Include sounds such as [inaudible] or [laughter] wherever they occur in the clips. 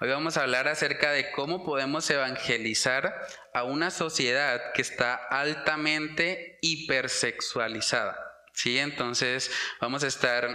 Hoy vamos a hablar acerca de cómo podemos evangelizar a una sociedad que está altamente hipersexualizada. ¿sí? Entonces vamos a estar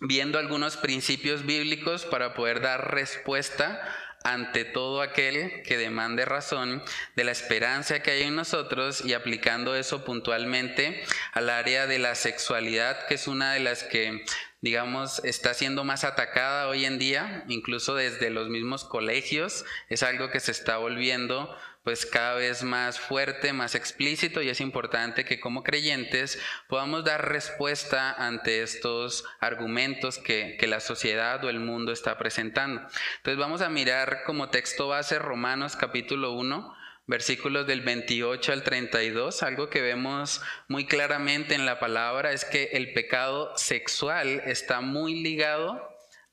viendo algunos principios bíblicos para poder dar respuesta ante todo aquel que demande razón de la esperanza que hay en nosotros y aplicando eso puntualmente al área de la sexualidad, que es una de las que digamos, está siendo más atacada hoy en día, incluso desde los mismos colegios, es algo que se está volviendo pues cada vez más fuerte, más explícito y es importante que como creyentes podamos dar respuesta ante estos argumentos que, que la sociedad o el mundo está presentando. Entonces vamos a mirar como texto base Romanos capítulo 1, versículos del 28 al 32, algo que vemos muy claramente en la palabra es que el pecado sexual está muy ligado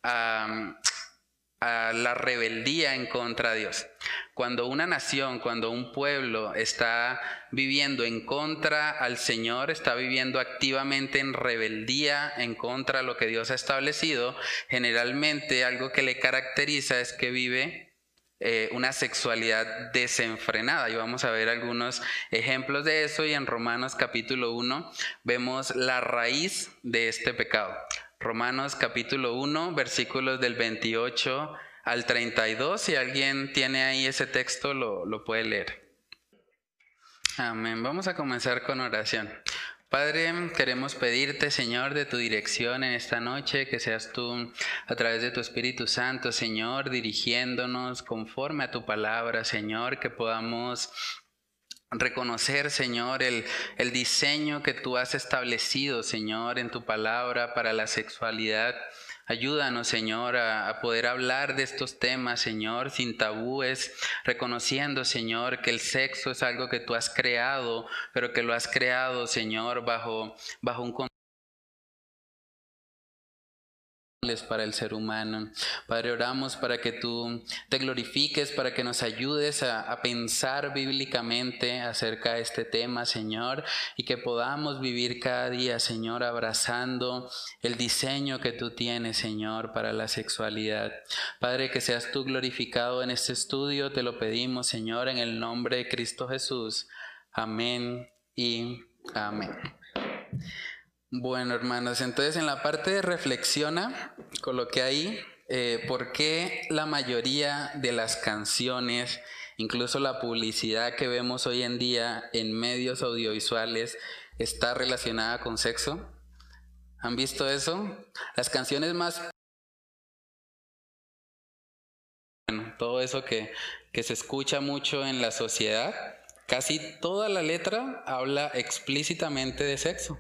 a, a la rebeldía en contra de Dios. Cuando una nación, cuando un pueblo está viviendo en contra al Señor, está viviendo activamente en rebeldía en contra de lo que Dios ha establecido, generalmente algo que le caracteriza es que vive eh, una sexualidad desenfrenada. Y vamos a ver algunos ejemplos de eso y en Romanos capítulo 1 vemos la raíz de este pecado. Romanos capítulo 1, versículos del 28 al 32. Si alguien tiene ahí ese texto, lo, lo puede leer. Amén. Vamos a comenzar con oración. Padre, queremos pedirte, Señor, de tu dirección en esta noche, que seas tú a través de tu Espíritu Santo, Señor, dirigiéndonos conforme a tu palabra, Señor, que podamos reconocer, Señor, el, el diseño que tú has establecido, Señor, en tu palabra para la sexualidad. Ayúdanos, Señor, a, poder hablar de estos temas, Señor, sin tabúes, reconociendo, Señor, que el sexo es algo que tú has creado, pero que lo has creado, Señor, bajo, bajo un para el ser humano. Padre, oramos para que tú te glorifiques, para que nos ayudes a, pensar bíblicamente acerca de este tema, Señor, y que podamos vivir cada día, Señor, abrazando el diseño que tú tienes, Señor, para la sexualidad. Padre, que seas tú glorificado en este estudio, te lo pedimos, Señor, en el nombre de Cristo Jesús. Amén y amén. Bueno, hermanos, entonces en la parte de reflexiona, coloqué ahí eh, por qué la mayoría de las canciones, incluso la publicidad que vemos hoy en día en medios audiovisuales, está relacionada con sexo. ¿Han visto eso? Las canciones más... Bueno, todo eso que, que se escucha mucho en la sociedad, casi toda la letra habla explícitamente de sexo.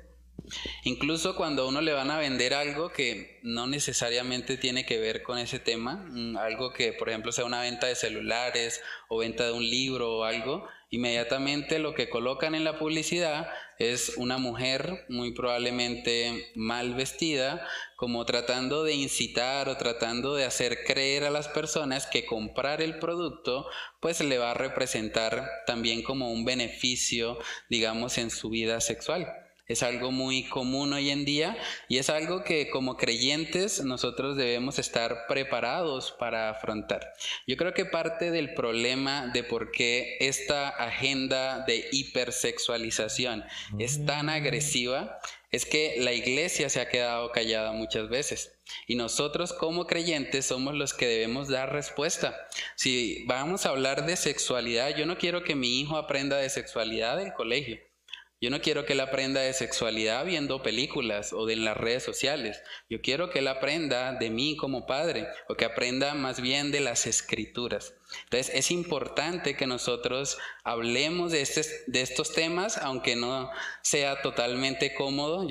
Incluso cuando uno le van a vender algo que no necesariamente tiene que ver con ese tema, mm, algo que por ejemplo sea una venta de celulares o venta de un libro o algo, inmediatamente lo que colocan en la publicidad es una mujer muy probablemente mal vestida, como tratando de incitar o tratando de hacer creer a las personas que comprar el producto pues le va a representar también como un beneficio, digamos, en su vida sexual. Es algo muy común hoy en día y es algo que como creyentes nosotros debemos estar preparados para afrontar. Yo creo que parte del problema de por qué esta agenda de hipersexualización es tan agresiva es que la iglesia se ha quedado callada muchas veces. Y nosotros como creyentes somos los que debemos dar respuesta. Si vamos a hablar de sexualidad, yo no quiero que mi hijo aprenda de sexualidad del colegio. Yo no quiero que él aprenda de sexualidad viendo películas o de las redes sociales. Yo quiero que él aprenda de mí como padre o que aprenda más bien de las escrituras. Entonces es importante que nosotros hablemos de, este, de estos temas, aunque no sea totalmente cómodo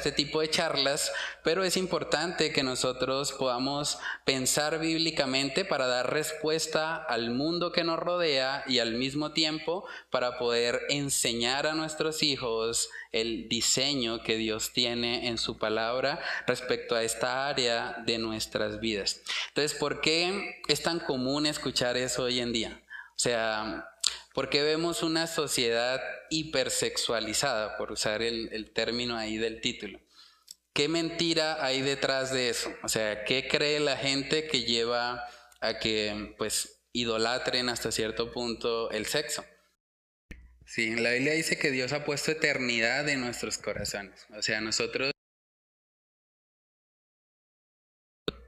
este tipo de charlas, pero es importante que nosotros podamos pensar bíblicamente para dar respuesta al mundo que nos rodea y al mismo tiempo para poder enseñar a nuestros hijos el diseño que Dios tiene en su palabra respecto a esta área de nuestras vidas. Entonces, ¿por qué es tan común escuchar eso hoy en día? O sea, porque vemos una sociedad hipersexualizada, por usar el, término ahí del título. ¿qué mentira hay detrás de eso? O sea, ¿qué cree la gente que lleva a que pues idolatren hasta cierto punto el sexo? Sí, la Biblia dice que Dios ha puesto eternidad en nuestros corazones. O sea, nosotros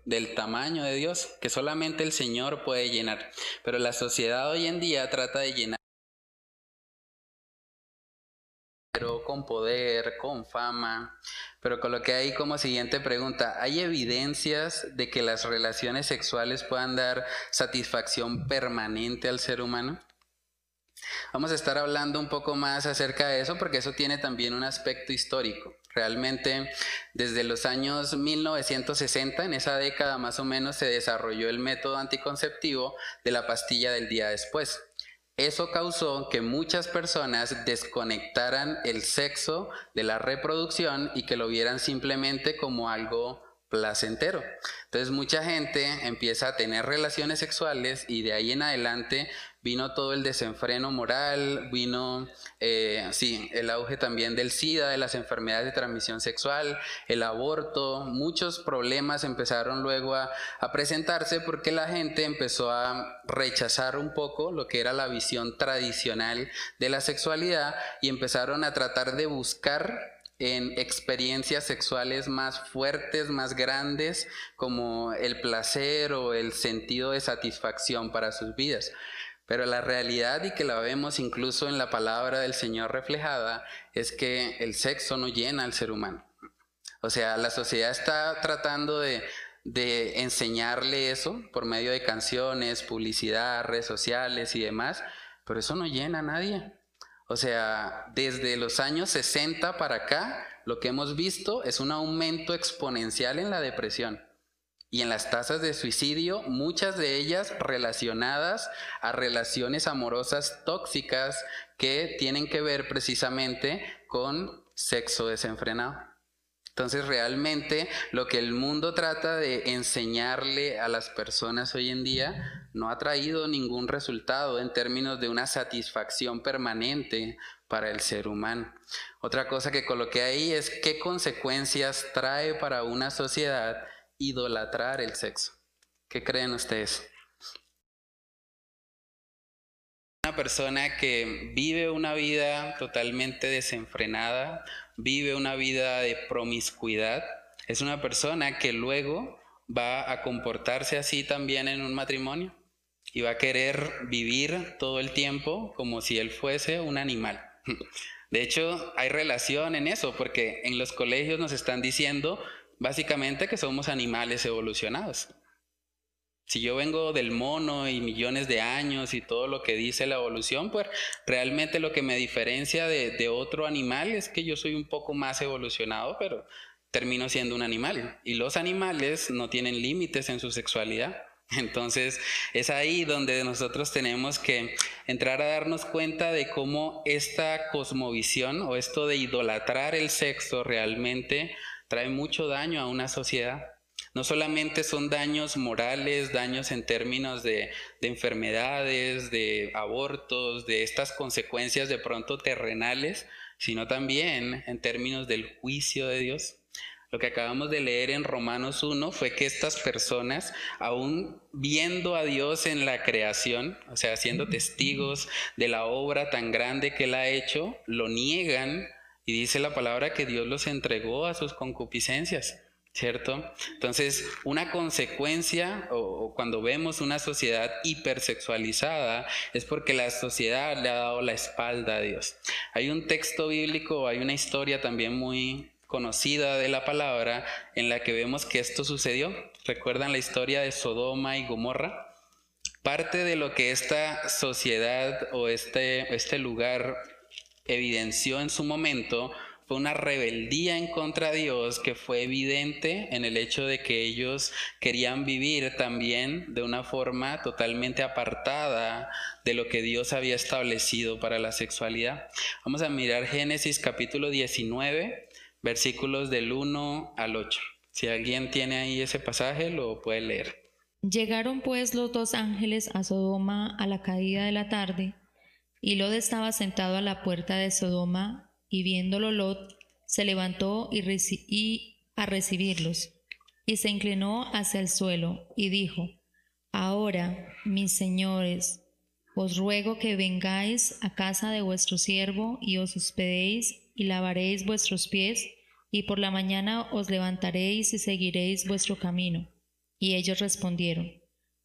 del tamaño de Dios que solamente el Señor puede llenar. Pero la sociedad hoy en día trata de llenar con poder, con fama, pero coloqué ahí como siguiente pregunta, ¿hay evidencias de que las relaciones sexuales puedan dar satisfacción permanente al ser humano? Vamos a estar hablando un poco más acerca de eso porque eso tiene también un aspecto histórico. Realmente desde los años 1960, en esa década más o menos, se desarrolló el método anticonceptivo de la pastilla del día después. Eso causó que muchas personas desconectaran el sexo de la reproducción y que lo vieran simplemente como algo placentero. Entonces mucha gente empieza a tener relaciones sexuales y de ahí en adelante vino todo el desenfreno moral, vino, eh, sí, el auge también del SIDA, de las enfermedades de transmisión sexual, el aborto, muchos problemas empezaron luego a, a presentarse porque la gente empezó a rechazar un poco lo que era la visión tradicional de la sexualidad y empezaron a tratar de buscar en experiencias sexuales más fuertes, más grandes, como el placer o el sentido de satisfacción para sus vidas. Pero la realidad, y que la vemos incluso en la palabra del Señor reflejada, es que el sexo no llena al ser humano. O sea, la sociedad está tratando de, de enseñarle eso por medio de canciones, publicidad, redes sociales y demás, pero eso no llena a nadie. O sea, desde los años 60 para acá, lo que hemos visto es un aumento exponencial en la depresión y en las tasas de suicidio, muchas de ellas relacionadas a relaciones amorosas tóxicas que tienen que ver precisamente con sexo desenfrenado. Entonces realmente lo que el mundo trata de enseñarle a las personas hoy en día no ha traído ningún resultado en términos de una satisfacción permanente para el ser humano. Otra cosa que coloqué ahí es qué consecuencias trae para una sociedad idolatrar el sexo. ¿Qué creen ustedes? Una persona que vive una vida totalmente desenfrenada, vive una vida de promiscuidad, es una persona que luego va a comportarse así también en un matrimonio y va a querer vivir todo el tiempo como si él fuese un animal. [laughs] De hecho, hay relación en eso, porque en los colegios nos están diciendo Básicamente que somos animales evolucionados. Si yo vengo del mono y millones de años y todo lo que dice la evolución, pues realmente lo que me diferencia de, otro animal es que yo soy un poco más evolucionado, pero termino siendo un animal. Y los animales no tienen límites en su sexualidad. [laughs] Entonces es ahí donde nosotros tenemos que entrar a darnos cuenta de cómo esta cosmovisión o esto de idolatrar el sexo realmente trae mucho daño a una sociedad. No solamente son daños morales, daños en términos de, enfermedades, de abortos, de estas consecuencias de pronto terrenales, sino también en términos del juicio de Dios. Lo que acabamos de leer en Romanos 1 fue que estas personas, aún viendo a Dios en la creación, o sea, siendo testigos de la obra tan grande que Él ha hecho, lo niegan y dice la palabra que Dios los entregó a sus concupiscencias, ¿cierto? Entonces, una consecuencia o, cuando vemos una sociedad hipersexualizada es porque la sociedad le ha dado la espalda a Dios. Hay un texto bíblico, hay una historia también muy conocida de la palabra en la que vemos que esto sucedió. ¿Recuerdan la historia de Sodoma y Gomorra? Parte de lo que esta sociedad o este, este lugar evidenció en su momento fue una rebeldía en contra de Dios que fue evidente en el hecho de que ellos querían vivir también de una forma totalmente apartada de lo que Dios había establecido para la sexualidad. Vamos a mirar Génesis capítulo 19, versículos del 1 al 8. Si alguien tiene ahí ese pasaje, lo puede leer. Llegaron pues los dos ángeles a Sodoma a la caída de la tarde y Lot estaba sentado a la puerta de Sodoma, y viéndolo Lot, se levantó y, a recibirlos, y se inclinó hacia el suelo y dijo, Ahora, mis señores, os ruego que vengáis a casa de vuestro siervo y os hospedéis y lavaréis vuestros pies, y por la mañana os levantaréis y seguiréis vuestro camino. Y ellos respondieron,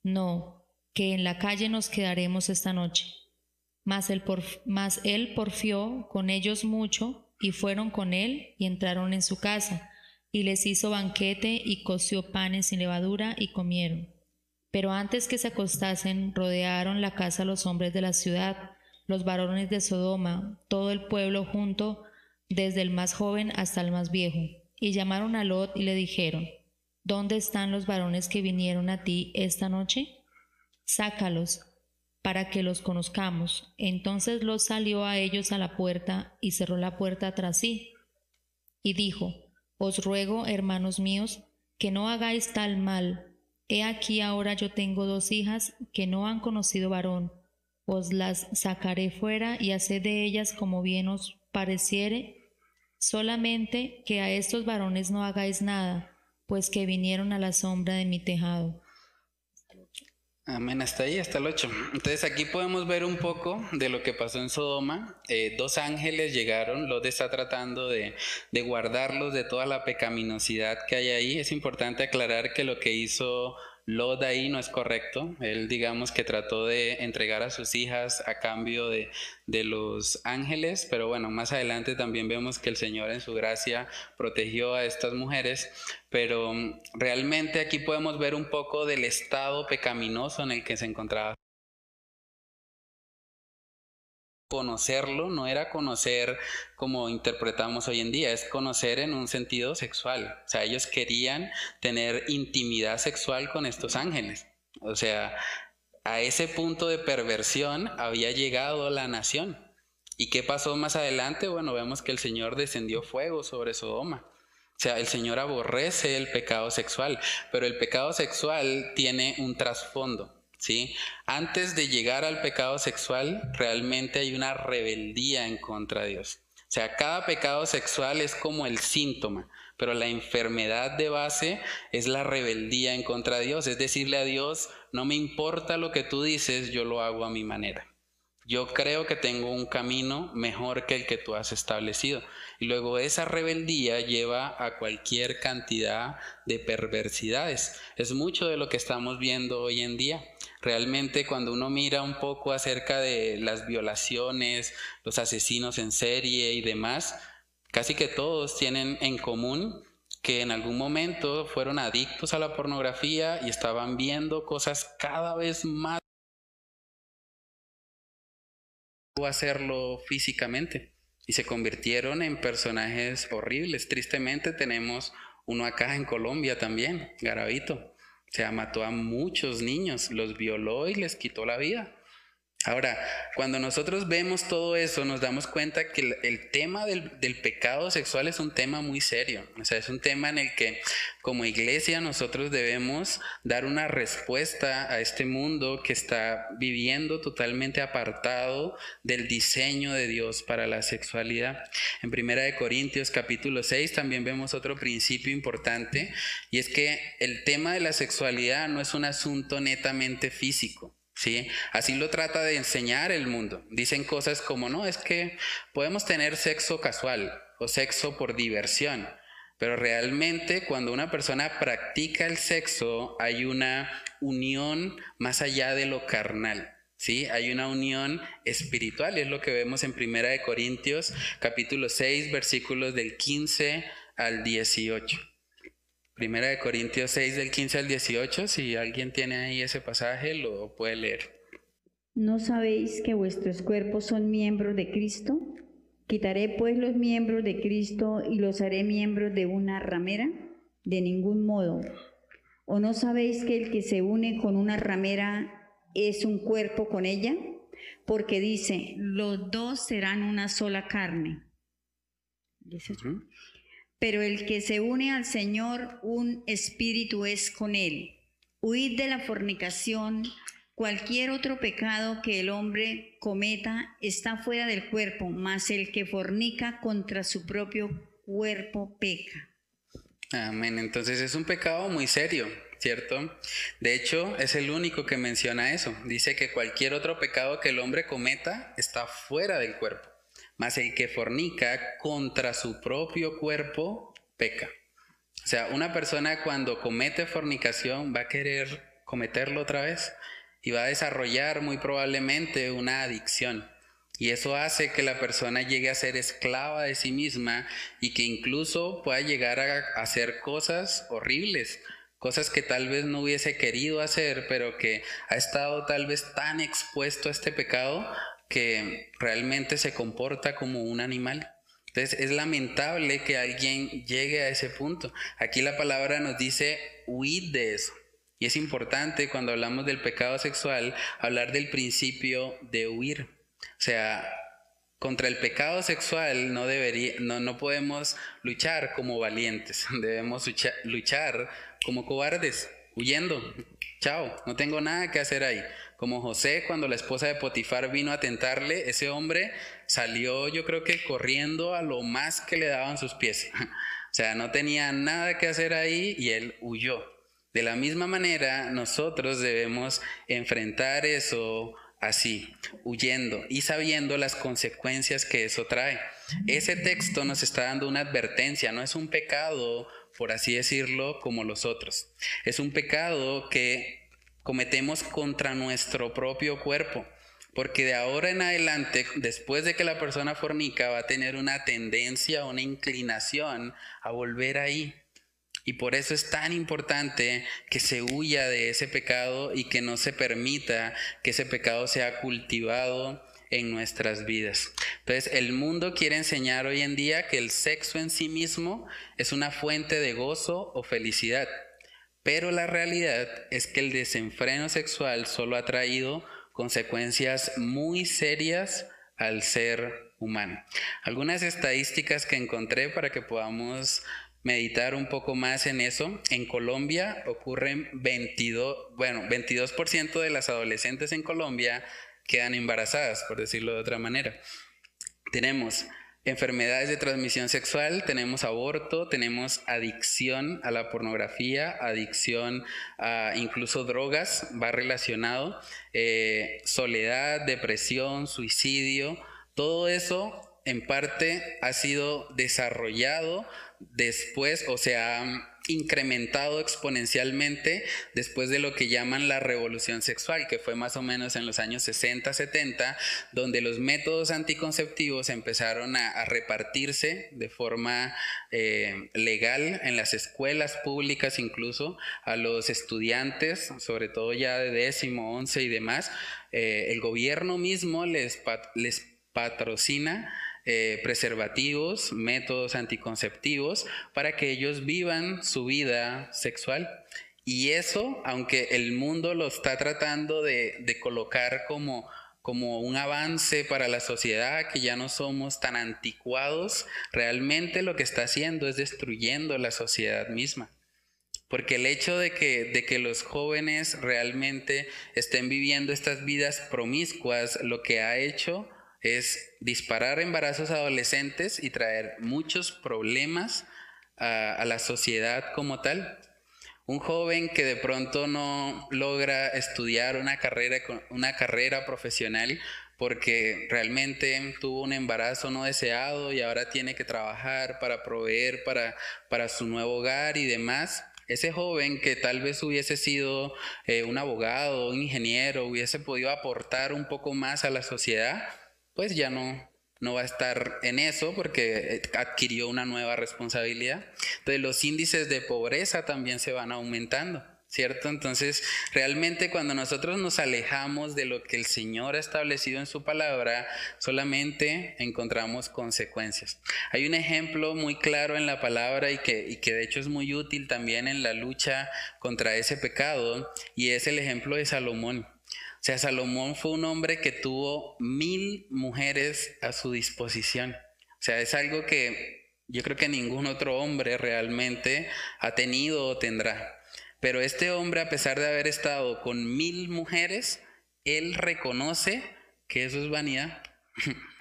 No, que en la calle nos quedaremos esta noche. Mas él, él porfió con ellos mucho, y fueron con él y entraron en su casa, y les hizo banquete y coció panes sin levadura y comieron. Pero antes que se acostasen, rodearon la casa los hombres de la ciudad, los varones de Sodoma, todo el pueblo junto, desde el más joven hasta el más viejo, y llamaron a Lot y le dijeron, ¿Dónde están los varones que vinieron a ti esta noche? Sácalos, para que los conozcamos. Entonces Lot salió a ellos a la puerta y cerró la puerta tras sí, y dijo, Os ruego, hermanos míos, que no hagáis tal mal, He aquí ahora yo tengo dos hijas que no han conocido varón. Os las sacaré fuera y haced de ellas como bien os pareciere, solamente que a estos varones no hagáis nada, pues que vinieron a la sombra de mi tejado. Amén, hasta ahí, hasta el 8. Entonces aquí podemos ver un poco de lo que pasó en Sodoma. Eh, dos ángeles llegaron, Lot está tratando de, de, guardarlos de toda la pecaminosidad que hay ahí. Es importante aclarar que lo que hizo Lot ahí no es correcto. Él digamos que trató de entregar a sus hijas a cambio de, de, los ángeles, pero bueno, más adelante también vemos que el Señor en su gracia protegió a estas mujeres, pero mm, realmente aquí podemos ver un poco del estado pecaminoso en el que se encontraba conocerlo no era conocer como interpretamos hoy en día, es conocer en un sentido sexual. O sea, ellos querían tener intimidad sexual con estos ángeles. O sea, a ese punto de perversión había llegado la nación. ¿Y qué pasó más adelante? Bueno, vemos que el Señor descendió fuego sobre Sodoma. O sea, el Señor aborrece el pecado sexual, pero el pecado sexual tiene un trasfondo. ¿Sí? Antes de llegar al pecado sexual, realmente hay una rebeldía en contra de Dios. O sea, cada pecado sexual es como el síntoma, pero la enfermedad de base es la rebeldía en contra de Dios, es decirle a Dios, no me importa lo que tú dices, yo lo hago a mi manera. Yo creo que tengo un camino mejor que el que tú has establecido. Y luego esa rebeldía lleva a cualquier cantidad de perversidades. Es mucho de lo que estamos viendo hoy en día. Realmente cuando uno mira un poco acerca de las violaciones, los asesinos en serie y demás, casi que todos tienen en común que en algún momento fueron adictos a la pornografía y estaban viendo cosas cada vez más hacerlo físicamente y se convirtieron en personajes horribles. Tristemente tenemos uno acá en Colombia también, Garavito. Se mató a muchos niños, los violó y les quitó la vida. Ahora, cuando nosotros vemos todo eso, nos damos cuenta que el, tema del, pecado sexual es un tema muy serio. O sea, es un tema en el que como iglesia nosotros debemos dar una respuesta a este mundo que está viviendo totalmente apartado del diseño de Dios para la sexualidad. En Primera de Corintios capítulo 6 también vemos otro principio importante y es que el tema de la sexualidad no es un asunto netamente físico. ¿Sí? Así lo trata de enseñar el mundo. Dicen cosas como, no, es que podemos tener sexo casual o sexo por diversión, pero realmente cuando una persona practica el sexo hay una unión más allá de lo carnal. ¿Sí? Hay una unión espiritual, es lo que vemos en Primera de Corintios, capítulo 6, versículos del 15 al 18. Primera de Corintios 6 del 15 al 18, si alguien tiene ahí ese pasaje, lo puede leer. ¿No sabéis que vuestros cuerpos son miembros de Cristo? ¿Quitaré pues los miembros de Cristo y los haré miembros de una ramera? De ningún modo. ¿O no sabéis que el que se une con una ramera es un cuerpo con ella? Porque dice, los dos serán una sola carne. Pero el que se une al Señor, un espíritu es con él. Huid de la fornicación. Cualquier otro pecado que el hombre cometa está fuera del cuerpo, mas el que fornica contra su propio cuerpo peca. Amén. Entonces es un pecado muy serio, ¿cierto? De hecho, es el único que menciona eso. Dice que cualquier otro pecado que el hombre cometa está fuera del cuerpo. Mas el que fornica contra su propio cuerpo peca. O sea, una persona cuando comete fornicación va a querer cometerlo otra vez y va a desarrollar muy probablemente una adicción. Y eso hace que la persona llegue a ser esclava de sí misma y que incluso pueda llegar a hacer cosas horribles, cosas que tal vez no hubiese querido hacer, pero que ha estado tal vez tan expuesto a este pecado que realmente se comporta como un animal. Entonces es lamentable que alguien llegue a ese punto. Aquí la palabra nos dice huid de eso. Y es importante cuando hablamos del pecado sexual hablar del principio de huir. O sea, contra el pecado sexual no, debería, no, no podemos luchar como valientes, [laughs] debemos luchar como cobardes, huyendo. Chao, no tengo nada que hacer ahí. Como José, cuando la esposa de Potifar vino a tentarle, ese hombre salió yo creo que corriendo a lo más que le daban sus pies. [laughs] O sea, no tenía nada que hacer ahí y él huyó. De la misma manera, nosotros debemos enfrentar eso así, huyendo y sabiendo las consecuencias que eso trae. Ese texto nos está dando una advertencia, no es un pecado, por así decirlo, como los otros. Es un pecado que cometemos contra nuestro propio cuerpo. Porque de ahora en adelante, después de que la persona fornica, va a tener una tendencia, una inclinación a volver ahí. Y por eso es tan importante que se huya de ese pecado y que no se permita que ese pecado sea cultivado en nuestras vidas. Entonces, el mundo quiere enseñar hoy en día que el sexo en sí mismo es una fuente de gozo o felicidad. Pero la realidad es que el desenfreno sexual solo ha traído consecuencias muy serias al ser humano. Algunas estadísticas que encontré para que podamos meditar un poco más en eso. En Colombia ocurren 22, bueno, 22% de las adolescentes en Colombia quedan embarazadas, por decirlo de otra manera. Tenemos enfermedades de transmisión sexual, tenemos aborto, tenemos adicción a la pornografía, adicción a incluso drogas, va relacionado, eh, soledad, depresión, suicidio, todo eso en parte ha sido desarrollado después, o sea, incrementado exponencialmente después de lo que llaman la revolución sexual, que fue más o menos en los años 60, 70, donde los métodos anticonceptivos empezaron a, repartirse de forma eh, legal en las escuelas públicas, incluso a los estudiantes, sobre todo ya de décimo, once y demás. Eh, el gobierno mismo les, les patrocina eh, preservativos, métodos anticonceptivos, para que ellos vivan su vida sexual. Y eso, aunque el mundo lo está tratando de, colocar como, como un avance para la sociedad, que ya no somos tan anticuados, realmente lo que está haciendo es destruyendo la sociedad misma. Porque el hecho de que, de que los jóvenes realmente estén viviendo estas vidas promiscuas, lo que ha hecho es disparar embarazos adolescentes y traer muchos problemas a, la sociedad como tal. Un joven que de pronto no logra estudiar una carrera, una carrera profesional porque realmente tuvo un embarazo no deseado y ahora tiene que trabajar para proveer para, su nuevo hogar y demás. Ese joven que tal vez hubiese sido eh, un abogado, un ingeniero, hubiese podido aportar un poco más a la sociedad, pues ya no, no va a estar en eso porque eh, adquirió una nueva responsabilidad. Entonces los índices de pobreza también se van aumentando. ¿Cierto? Entonces, realmente cuando nosotros nos alejamos de lo que el Señor ha establecido en su palabra, solamente encontramos consecuencias. Hay un ejemplo muy claro en la palabra y que, y que de hecho es muy útil también en la lucha contra ese pecado, y es el ejemplo de Salomón. O sea, Salomón fue un hombre que tuvo mil mujeres a su disposición. O sea, es algo que yo creo que ningún otro hombre realmente ha tenido o tendrá. Pero este hombre, a pesar de haber estado con mil mujeres, él reconoce que eso es vanidad. [laughs]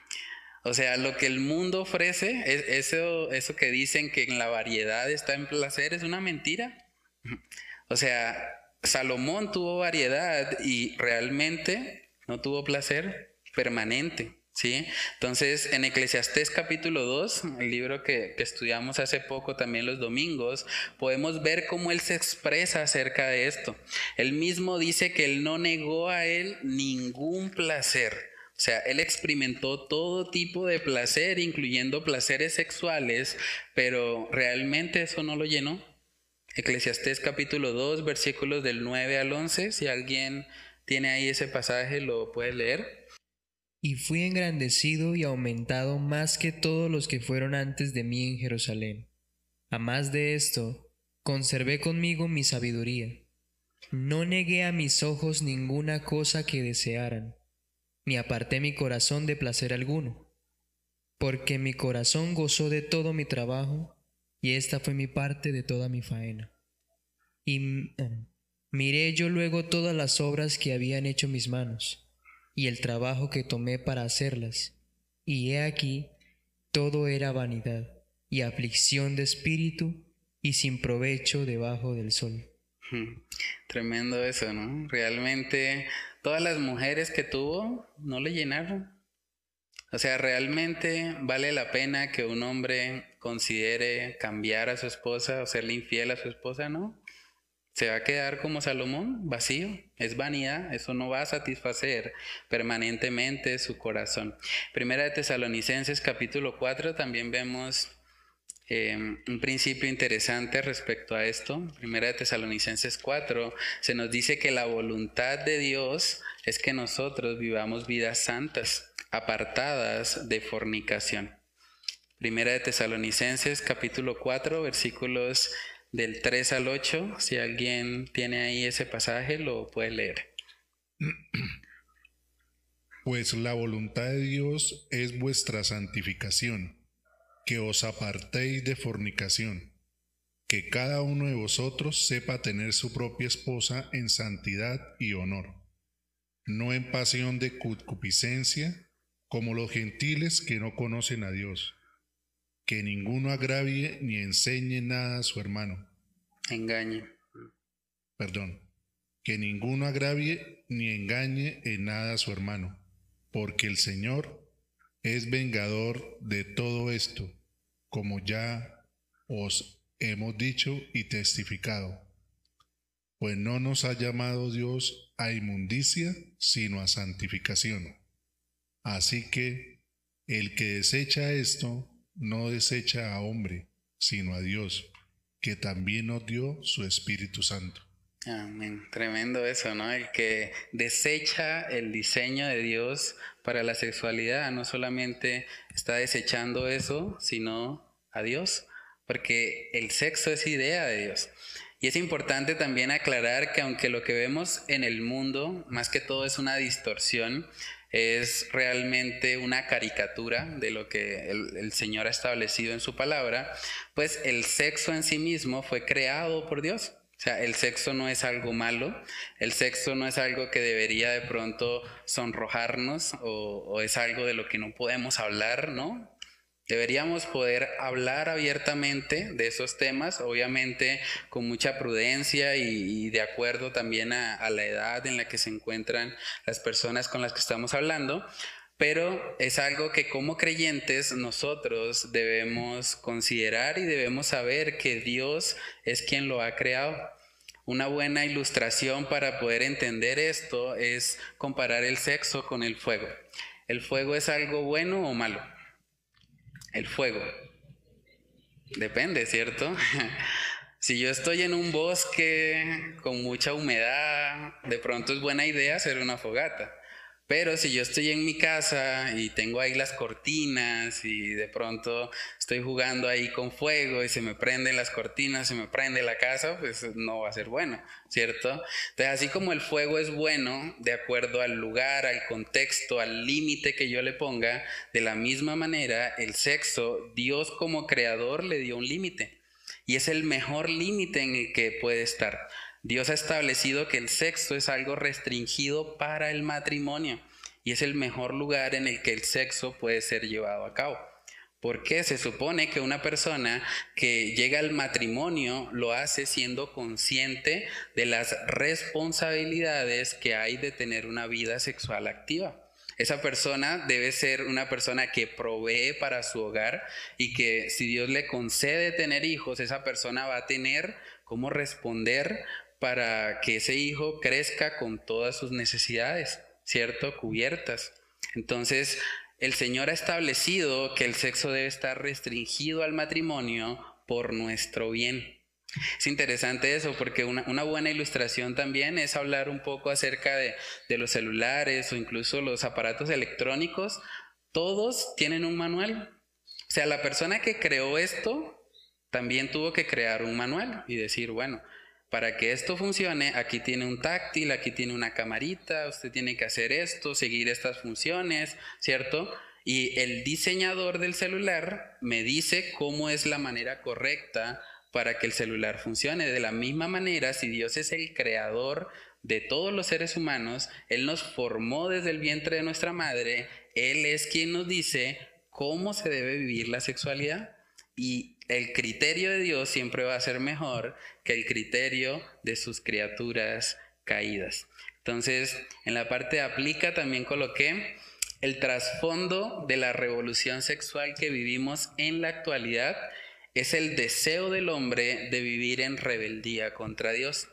O sea, lo que el mundo ofrece, eso, eso que dicen que en la variedad está en placer, es una mentira. [laughs] O sea, Salomón tuvo variedad y realmente no tuvo placer permanente. ¿Sí? Entonces, en Eclesiastés capítulo 2, el libro que, que, estudiamos hace poco también los domingos, podemos ver cómo él se expresa acerca de esto. Él mismo dice que él no negó a él ningún placer. O sea, él experimentó todo tipo de placer, incluyendo placeres sexuales, pero realmente eso no lo llenó. Eclesiastés capítulo 2, versículos del 9 al 11, si alguien tiene ahí ese pasaje, lo puede leer. Y fui engrandecido y aumentado más que todos los que fueron antes de mí en Jerusalén. A más de esto, conservé conmigo mi sabiduría. No negué a mis ojos ninguna cosa que desearan, ni aparté mi corazón de placer alguno, porque mi corazón gozó de todo mi trabajo, y esta fue mi parte de toda mi faena. Y eh, miré yo luego todas las obras que habían hecho mis manos y el trabajo que tomé para hacerlas. Y he aquí, todo era vanidad y aflicción de espíritu y sin provecho debajo del sol. Tremendo eso, ¿no? Realmente todas las mujeres que tuvo no le llenaron. O sea, realmente vale la pena que un hombre considere cambiar a su esposa o serle infiel a su esposa, ¿no? se va a quedar como Salomón, vacío, es vanidad, eso no va a satisfacer permanentemente su corazón. Primera de Tesalonicenses capítulo 4 también vemos em, un principio interesante respecto a esto. Primera de Tesalonicenses 4 se nos dice que la voluntad de Dios es que nosotros vivamos vidas santas, apartadas de fornicación. Primera de Tesalonicenses capítulo 4 versículos del 3 al 8. Si alguien tiene ahí ese pasaje, lo puede leer. Pues la voluntad de Dios es vuestra santificación, que os apartéis de fornicación, que cada uno de vosotros sepa tener su propia esposa en santidad y honor, no en pasión de concupiscencia, como los gentiles que no conocen a Dios que ninguno agravie ni enseñe nada a su hermano. Engañe. Perdón. Que ninguno agravie ni engañe en nada a su hermano, porque el Señor es vengador de todo esto, como ya os hemos dicho y testificado. Pues no nos ha llamado Dios a inmundicia, sino a santificación. Así que el que desecha esto, no desecha a hombre, sino a Dios, que también nos dio su Espíritu Santo. Amén. Tremendo eso, ¿no? El que desecha el diseño de Dios para la sexualidad, no solamente está desechando eso, sino a Dios, porque el sexo es idea de Dios. Y es importante también aclarar que aunque lo que vemos en el mundo, más que todo es una distorsión, es realmente una caricatura de lo que el, Señor ha establecido en su palabra, pues el sexo en sí mismo fue creado por Dios. O sea, el sexo no es algo malo, el sexo no es algo que debería de pronto sonrojarnos o, o es algo de lo que no podemos hablar, ¿no? Deberíamos poder hablar abiertamente de esos temas, obviamente con mucha prudencia y, de acuerdo también a, la edad en la que se encuentran las personas con las que estamos hablando, pero es algo que como creyentes nosotros debemos considerar y debemos saber que Dios es quien lo ha creado. Una buena ilustración para poder entender esto es comparar el sexo con el fuego. ¿El fuego es algo bueno o malo? El fuego. Depende, ¿cierto? [laughs] si yo estoy en un bosque con mucha humedad, de pronto es buena idea hacer una fogata. Pero si yo estoy en mi casa y tengo ahí las cortinas y de pronto estoy jugando ahí con fuego y se me prenden las cortinas, se me prende la casa, pues no va a ser bueno, ¿cierto? Entonces, así como el fuego es bueno de acuerdo al lugar, al contexto, al límite que yo le ponga, de la misma manera, el sexo, Dios como creador le dio un límite. Y es el mejor límite en el que puede estar. Dios ha establecido que el sexo es algo restringido para el matrimonio. y es el mejor lugar en el que el sexo puede ser llevado a cabo. Porque se supone que una persona que llega al matrimonio lo hace siendo consciente de las responsabilidades que hay de tener una vida sexual activa. Esa persona debe ser una persona que provee para su hogar y que si Dios le concede tener hijos, esa persona va a tener cómo responder para que ese hijo crezca con todas sus necesidades, ¿cierto? Cubiertas. Entonces, el Señor ha establecido que el sexo debe estar restringido al matrimonio por nuestro bien. Es interesante eso porque una, buena ilustración también es hablar un poco acerca de, de los celulares o incluso los aparatos electrónicos. Todos tienen un manual. O sea, la persona que creó esto también tuvo que crear un manual y decir, bueno, para que esto funcione, aquí tiene un táctil, aquí tiene una camarita, usted tiene que hacer esto, seguir estas funciones, ¿cierto? Y el diseñador del celular me dice cómo es la manera correcta para que el celular funcione. De la misma manera, si Dios es el creador de todos los seres humanos, Él nos formó desde el vientre de nuestra madre, Él es quien nos dice cómo se debe vivir la sexualidad. Y el criterio de Dios siempre va a ser mejor que el criterio de sus criaturas caídas. Entonces, en la parte de aplica también coloqué el trasfondo de la revolución sexual que vivimos en la actualidad es el deseo del hombre de vivir en rebeldía contra Dios.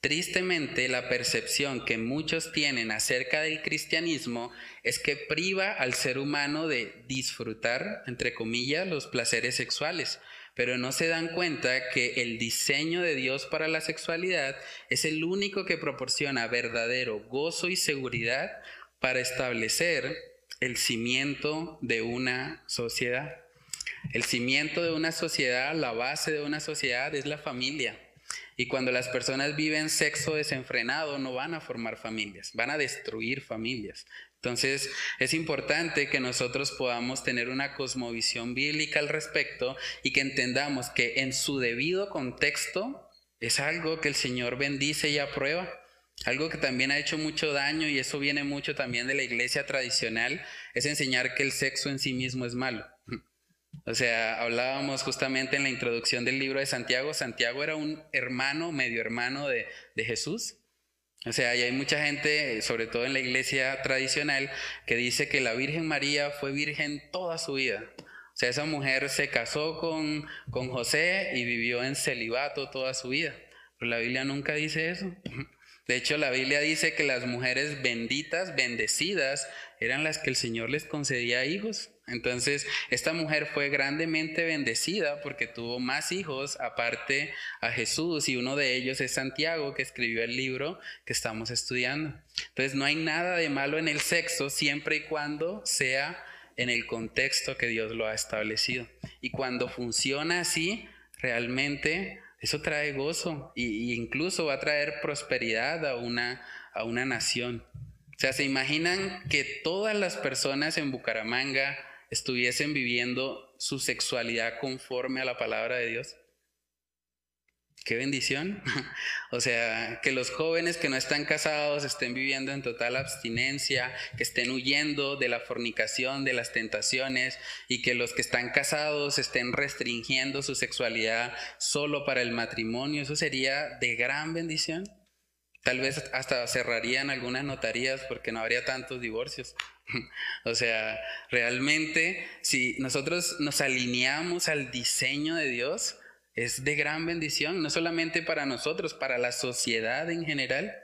Tristemente, la percepción que muchos tienen acerca del cristianismo es que priva al ser humano de disfrutar, entre comillas, los placeres sexuales, pero no se dan cuenta que el diseño de Dios para la sexualidad es el único que proporciona verdadero gozo y seguridad para establecer el cimiento de una sociedad. El cimiento de una sociedad, la base de una sociedad es la familia. Y cuando las personas viven sexo desenfrenado, no van a formar familias, van a destruir familias. Entonces, es importante que nosotros podamos tener una cosmovisión bíblica al respecto y que entendamos que en su debido contexto es algo que el Señor bendice y aprueba. Algo que también ha hecho mucho daño y eso viene mucho también de la iglesia tradicional, es enseñar que el sexo en sí mismo es malo. O sea, hablábamos justamente en la introducción del libro de Santiago. Santiago era un hermano, medio hermano de, Jesús. O sea, y hay mucha gente, sobre todo en la iglesia tradicional, que dice que la Virgen María fue virgen toda su vida. O sea, esa mujer se casó con, con José y vivió en celibato toda su vida. Pero la Biblia nunca dice eso. De hecho, la Biblia dice que las mujeres benditas, bendecidas, eran las que el Señor les concedía hijos. Entonces, esta mujer fue grandemente bendecida porque tuvo más hijos aparte a Jesús y uno de ellos es Santiago que escribió el libro que estamos estudiando. Entonces, no hay nada de malo en el sexo siempre y cuando sea en el contexto que Dios lo ha establecido. Y cuando funciona así, realmente eso trae gozo e incluso va a traer prosperidad a una, a una nación. O sea, ¿se imaginan que todas las personas en Bucaramanga estuviesen viviendo su sexualidad conforme a la palabra de Dios. Qué bendición. [laughs] o sea, que los jóvenes que no están casados estén viviendo en total abstinencia, que estén huyendo de la fornicación, de las tentaciones, y que los que están casados estén restringiendo su sexualidad solo para el matrimonio. Eso sería de gran bendición. Tal vez hasta cerrarían algunas notarías porque no habría tantos divorcios. [laughs] O sea, realmente si nosotros nos alineamos al diseño de Dios, es de gran bendición, no solamente para nosotros, para la sociedad en general.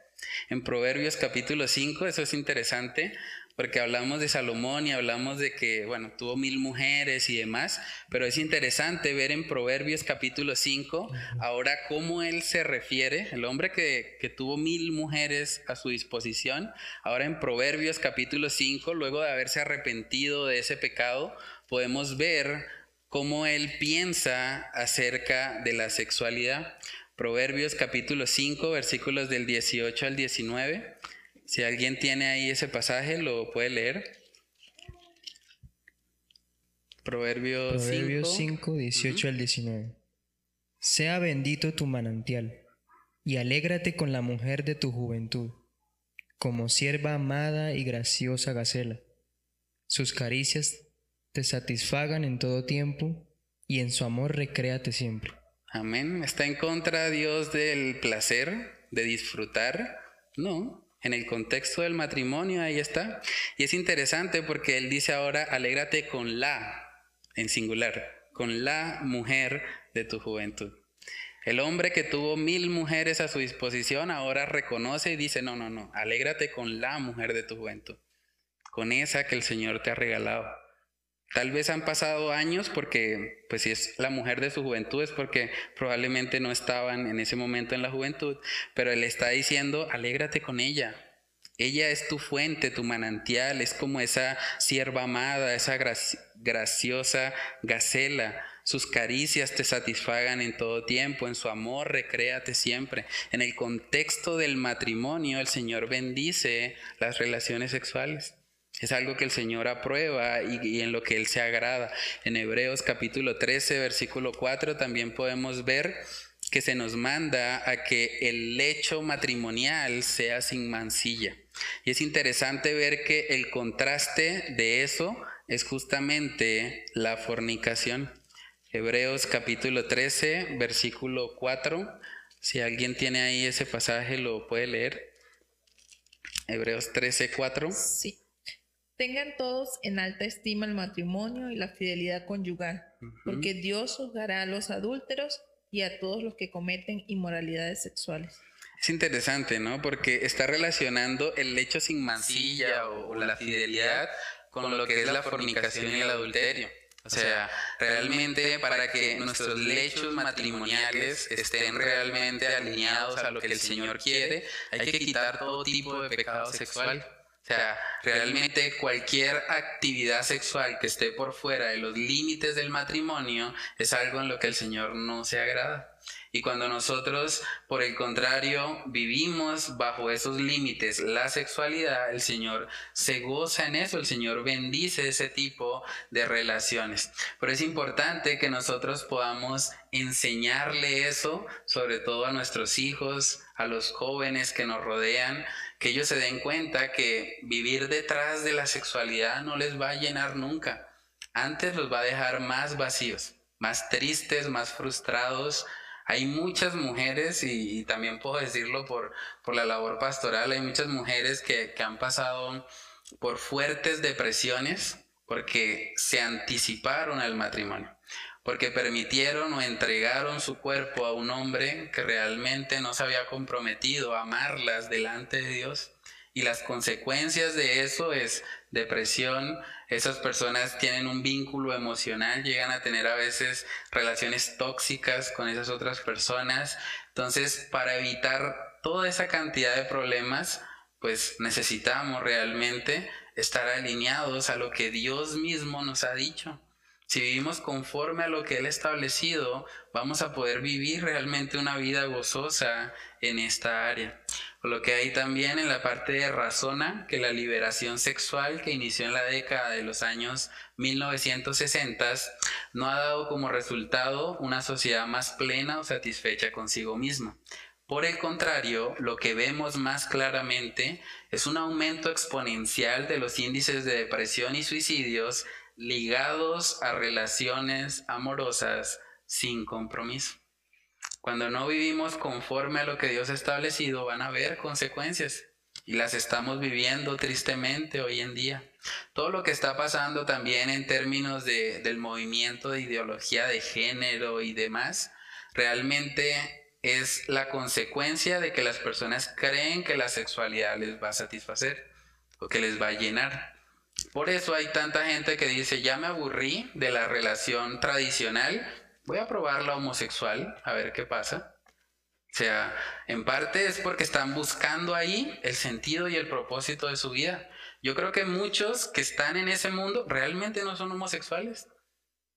En Proverbios capítulo 5, eso es interesante, porque hablamos de Salomón y hablamos de que, bueno, tuvo mil mujeres y demás, pero es interesante ver en Proverbios capítulo 5 ahora cómo él se refiere, el hombre que, que tuvo mil mujeres a su disposición, ahora en Proverbios capítulo 5, luego de haberse arrepentido de ese pecado, podemos ver cómo él piensa acerca de la sexualidad. Proverbios capítulo 5, versículos del 18 al 19. Si alguien tiene ahí ese pasaje, lo puede leer. Proverbios, 5, 18 al 19. Sea bendito tu manantial, y alégrate con la mujer de tu juventud. como sierva amada y graciosa gacela. Sus caricias te satisfagan en todo tiempo y en su amor recréate siempre. Amén. ¿Está en contra Dios del placer, de disfrutar? No. En el contexto del matrimonio, ahí está. Y es interesante porque él dice ahora, alégrate con la, en singular, con la mujer de tu juventud. El hombre que tuvo mil mujeres a su disposición ahora reconoce y dice, no, no, no, alégrate con la mujer de tu juventud, con esa que el Señor te ha regalado. Tal vez han pasado años porque, pues si es la mujer de su juventud es porque probablemente no estaban en ese momento en la juventud, pero él está diciendo, alégrate con ella. Ella es tu fuente, tu manantial, es como esa sierva amada, esa graciosa gacela. Sus caricias te satisfagan en todo tiempo, en su amor recréate siempre. En el contexto del matrimonio, el Señor bendice las relaciones sexuales. Es algo que el Señor aprueba y, en lo que Él se agrada. En Hebreos capítulo 13, versículo 4 también podemos ver que se nos manda a que el lecho matrimonial sea sin mancilla. Y es interesante ver que el contraste de eso es justamente la fornicación. Hebreos capítulo 13, versículo 4. Si alguien tiene ahí ese pasaje, lo puede leer. Hebreos 13, 4. Sí. Tengan todos en alta estima el matrimonio y la fidelidad conyugal, porque Dios juzgará a los adúlteros y a todos los que cometen inmoralidades sexuales. Es interesante, ¿no? Porque está relacionando el hecho sin mancilla o, la fidelidad con lo que es la fornicación y el adulterio. O sea, realmente para que nuestros lechos matrimoniales estén realmente alineados a lo que el Señor quiere, hay que quitar todo tipo de pecado sexual. O sea, realmente cualquier actividad sexual que esté por fuera de los límites del matrimonio es algo en lo que el Señor no se agrada. Y cuando nosotros, por el contrario, vivimos bajo esos límites la sexualidad, el Señor se goza en eso, el Señor bendice ese tipo de relaciones. Pero es importante que nosotros podamos enseñarle eso, sobre todo a nuestros hijos, a los jóvenes que nos rodean, que ellos se den cuenta que vivir detrás de la sexualidad no les va a llenar nunca. Antes los va a dejar más vacíos, más tristes, más frustrados. Hay muchas mujeres, y, también puedo decirlo por, por, la labor pastoral, hay muchas mujeres que, que han pasado por fuertes depresiones porque se anticiparon al matrimonio porque permitieron o entregaron su cuerpo a un hombre que realmente no se había comprometido a amarlas delante de Dios. Y las consecuencias de eso es depresión, esas personas tienen un vínculo emocional, llegan a tener a veces relaciones tóxicas con esas otras personas. Entonces, para evitar toda esa cantidad de problemas, pues necesitamos realmente estar alineados a lo que Dios mismo nos ha dicho. Si vivimos conforme a lo que Él ha establecido, vamos a poder vivir realmente una vida gozosa en esta área. Que hay también en la parte de razona que la liberación sexual que inició en la década de los años 1960 no ha dado como resultado una sociedad más plena o satisfecha consigo misma. Por el contrario, lo que vemos más claramente es un aumento exponencial de los índices de depresión y suicidios ligados a relaciones amorosas sin compromiso. Cuando no vivimos conforme a lo que Dios ha establecido, van a haber consecuencias y las estamos viviendo tristemente hoy en día. Todo lo que está pasando también en términos de, del movimiento de ideología de género y demás, realmente es la consecuencia de que las personas creen que la sexualidad les va a satisfacer o que les va a llenar. Por eso hay tanta gente que dice, ya me aburrí de la relación tradicional, voy a probar la homosexual, a ver qué pasa. O sea, en parte es porque están buscando ahí el sentido y el propósito de su vida. Yo creo que muchos que están en ese mundo realmente no son homosexuales,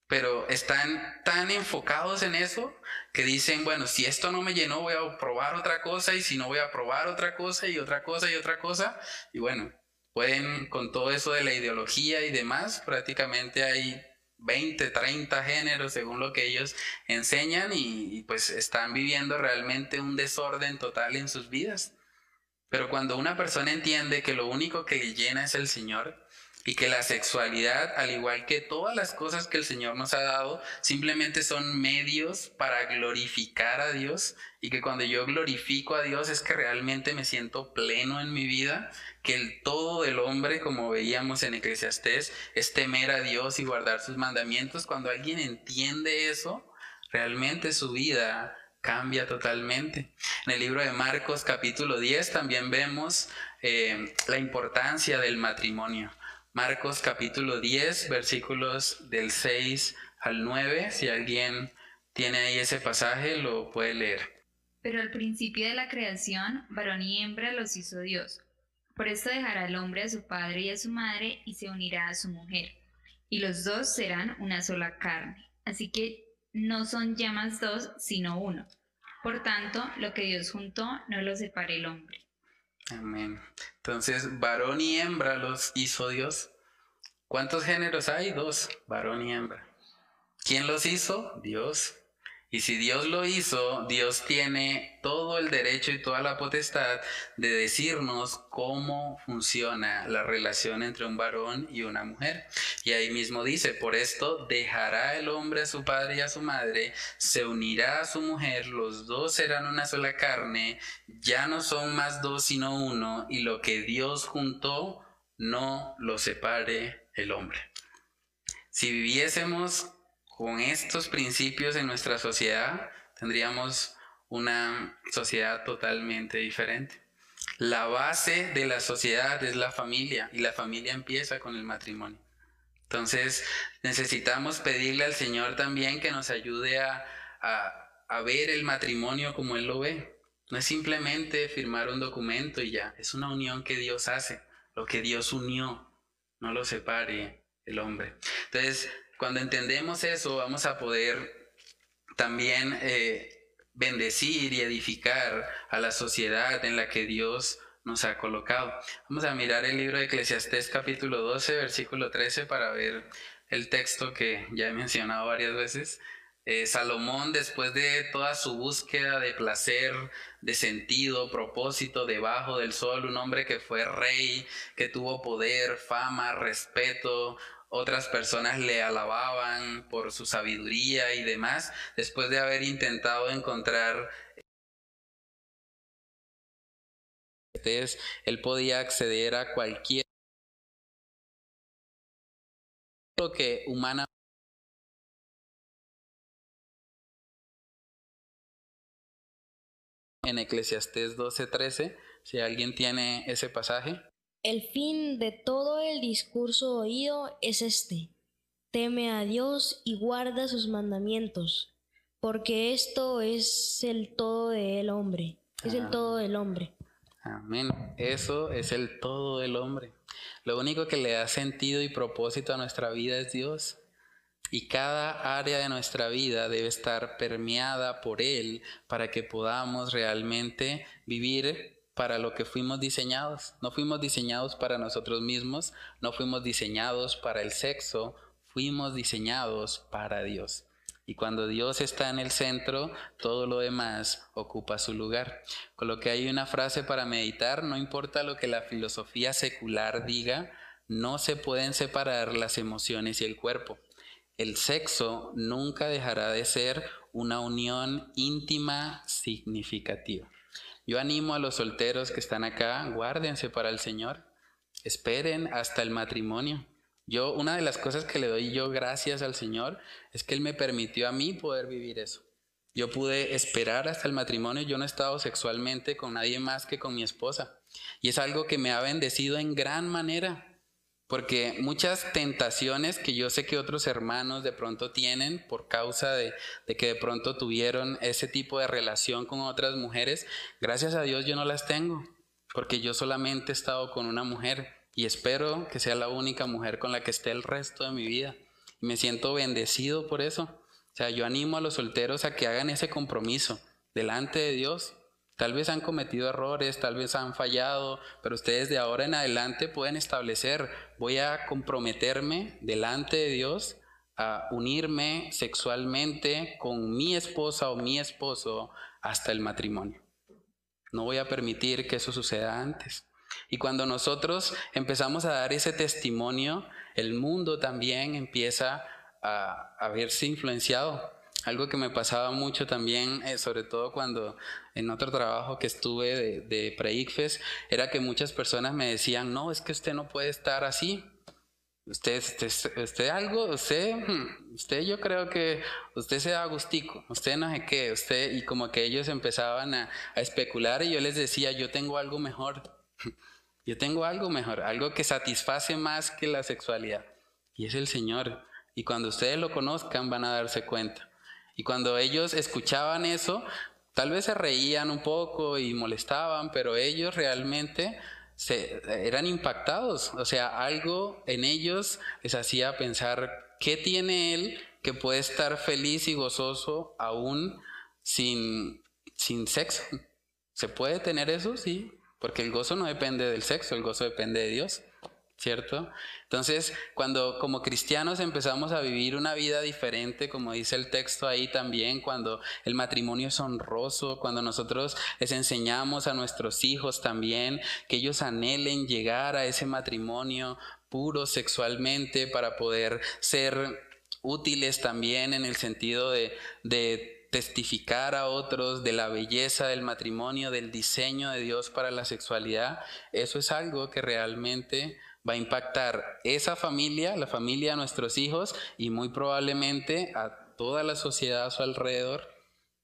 pero están tan enfocados en eso que dicen, bueno, si esto no me llenó, voy a probar otra cosa y si no voy a probar otra cosa y otra cosa y otra cosa. Y bueno, pueden, con todo eso de la ideología y demás, prácticamente hay 20, 30 géneros según lo que ellos enseñan y, pues están viviendo realmente un desorden total en sus vidas. Pero cuando una persona entiende que lo único que le llena es el Señor, y que la sexualidad, al igual que todas las cosas que el Señor nos ha dado, simplemente son medios para glorificar a Dios y que cuando yo glorifico a Dios es que realmente me siento pleno en mi vida, que el todo del hombre, como veíamos en Eclesiastés, es temer a Dios y guardar sus mandamientos. Cuando alguien entiende eso, realmente su vida cambia totalmente. En el libro de Marcos capítulo 10 también vemos eh, la importancia del matrimonio. Marcos capítulo 10, versículos del 6 al 9. Si alguien tiene ahí ese pasaje, lo puede leer. Pero al principio de la creación, varón y hembra los hizo Dios. Por esto dejará el hombre a su padre y a su madre y se unirá a su mujer. Y los dos serán una sola carne. Así que no son ya más dos, sino uno. Por tanto, lo que Dios juntó, no lo separe el hombre. Amén. Entonces, varón y hembra los hizo Dios. ¿Cuántos géneros hay? Dos, varón y hembra. ¿Quién los hizo? Dios. Y si Dios lo hizo, Dios tiene todo el derecho y toda la potestad de decirnos cómo funciona la relación entre un varón y una mujer. Y ahí mismo dice, por esto dejará el hombre a su padre y a su madre, se unirá a su mujer, los dos serán una sola carne, ya no son más dos sino uno, y lo que Dios juntó, no lo separe el hombre. Si viviésemos con estos principios en nuestra sociedad, tendríamos una sociedad totalmente diferente. La base de la sociedad es la familia y la familia empieza con el matrimonio. Entonces necesitamos pedirle al Señor también que nos ayude a, a, ver el matrimonio como Él lo ve. No es simplemente firmar un documento y ya, es una unión que Dios hace, lo que Dios unió, no lo separe el hombre. Entonces cuando entendemos eso, vamos a poder también eh, bendecir y edificar a la sociedad en la que Dios nos ha colocado. Vamos a mirar el libro de Eclesiastés capítulo 12, versículo 13 para ver el texto que ya he mencionado varias veces. Eh, Salomón, después de toda su búsqueda de placer, de sentido, propósito debajo del sol, un hombre que fue rey, que tuvo poder, fama, respeto, otras personas le alababan por su sabiduría y demás, después de haber intentado encontrar él podía acceder a cualquier lo que humana en Eclesiastés 12:13, si alguien tiene ese pasaje. El fin de todo el discurso oído es este. Teme a Dios y guarda sus mandamientos, porque esto es el todo del hombre. Es el todo del hombre. Amén. Eso es el todo del hombre. Lo único que le da sentido y propósito a nuestra vida es Dios. Y cada área de nuestra vida debe estar permeada por Él para que podamos realmente vivir para lo que fuimos diseñados. No fuimos diseñados para nosotros mismos, no fuimos diseñados para el sexo, fuimos diseñados para Dios. Y cuando Dios está en el centro, todo lo demás ocupa su lugar. Con lo que hay una frase para meditar, no importa lo que la filosofía secular diga, no se pueden separar las emociones y el cuerpo. El sexo nunca dejará de ser una unión íntima significativa. Yo animo a los solteros que están acá, guárdense para el Señor, esperen hasta el matrimonio. Yo, una de las cosas que le doy yo gracias al Señor es que Él me permitió a mí poder vivir eso. Yo pude esperar hasta el matrimonio, yo no he estado sexualmente con nadie más que con mi esposa. Y es algo que me ha bendecido en gran manera. Porque muchas tentaciones que yo sé que otros hermanos de pronto tienen por causa de, que de pronto tuvieron ese tipo de relación con otras mujeres, gracias a Dios yo no las tengo, porque yo solamente he estado con una mujer y espero que sea la única mujer con la que esté el resto de mi vida. Me siento bendecido por eso. O sea, yo animo a los solteros a que hagan ese compromiso delante de Dios Tal vez han cometido errores, tal vez han fallado, pero ustedes de ahora en adelante pueden establecer, voy a comprometerme delante de Dios a unirme sexualmente con mi esposa o mi esposo hasta el matrimonio. No voy a permitir que eso suceda antes. Y cuando nosotros empezamos a dar ese testimonio, el mundo también empieza a, a verse influenciado. Algo que me pasaba mucho también, eh, sobre todo cuando en otro trabajo que estuve de, de era que muchas personas me decían, no, es que usted no puede estar así, Usted, usted, usted, algo, usted, hmm, usted yo creo que usted se da usted no sé qué, usted, y como que ellos empezaban a, a, especular y yo les decía, yo tengo algo mejor, [laughs] yo tengo algo mejor, algo que satisface más que la sexualidad, y es el Señor. Y cuando ustedes lo conozcan van a darse cuenta. Y cuando ellos escuchaban eso, tal vez se reían un poco y molestaban, pero ellos realmente se, eran impactados, o sea, algo en ellos les hacía pensar, ¿qué tiene él que puede estar feliz y gozoso aún sin, sin sexo? ¿Se puede tener eso? Sí, porque el gozo no depende del sexo, el gozo depende de Dios. ¿Cierto? Entonces, cuando como cristianos empezamos a vivir una vida diferente, como dice el texto ahí también, cuando el matrimonio es honroso, cuando nosotros les enseñamos a nuestros hijos también que ellos anhelen llegar a ese matrimonio puro sexualmente para poder ser útiles también en el sentido de, de testificar a otros de la belleza del matrimonio, del diseño de Dios para la sexualidad, eso es algo que realmente va a impactar esa familia, la familia de nuestros hijos y muy probablemente a toda la sociedad a su alrededor.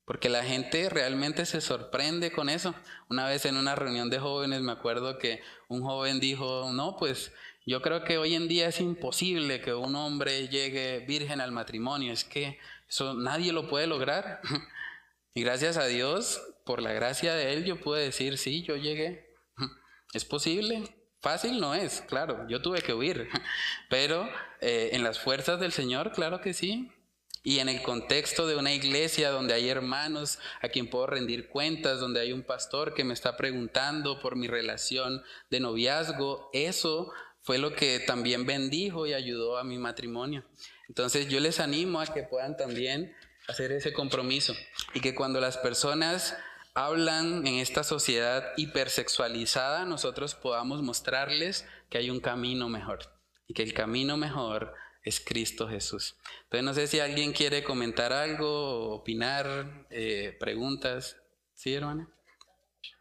Porque la gente realmente se sorprende con eso. Una vez en una reunión de jóvenes me acuerdo que un joven dijo, no, pues yo creo que hoy en día es imposible que un hombre llegue virgen al matrimonio. Es que eso nadie lo puede lograr. [laughs] Y gracias a Dios, por la gracia de Él, yo pude decir, sí, yo llegué. [laughs] Es posible. Fácil no es, claro, yo tuve que huir, [laughs] pero eh, en las fuerzas del Señor, claro que sí. Y en el contexto de una iglesia donde hay hermanos a quien puedo rendir cuentas, donde hay un pastor que me está preguntando por mi relación de noviazgo, eso fue lo que también bendijo y ayudó a mi matrimonio. Entonces yo les animo a que puedan también hacer ese compromiso y que cuando las personas hablan en esta sociedad hipersexualizada, nosotros podamos mostrarles que hay un camino mejor y que el camino mejor es Cristo Jesús. Entonces no sé si alguien quiere comentar algo, opinar, eh, preguntas. ¿Sí, hermana?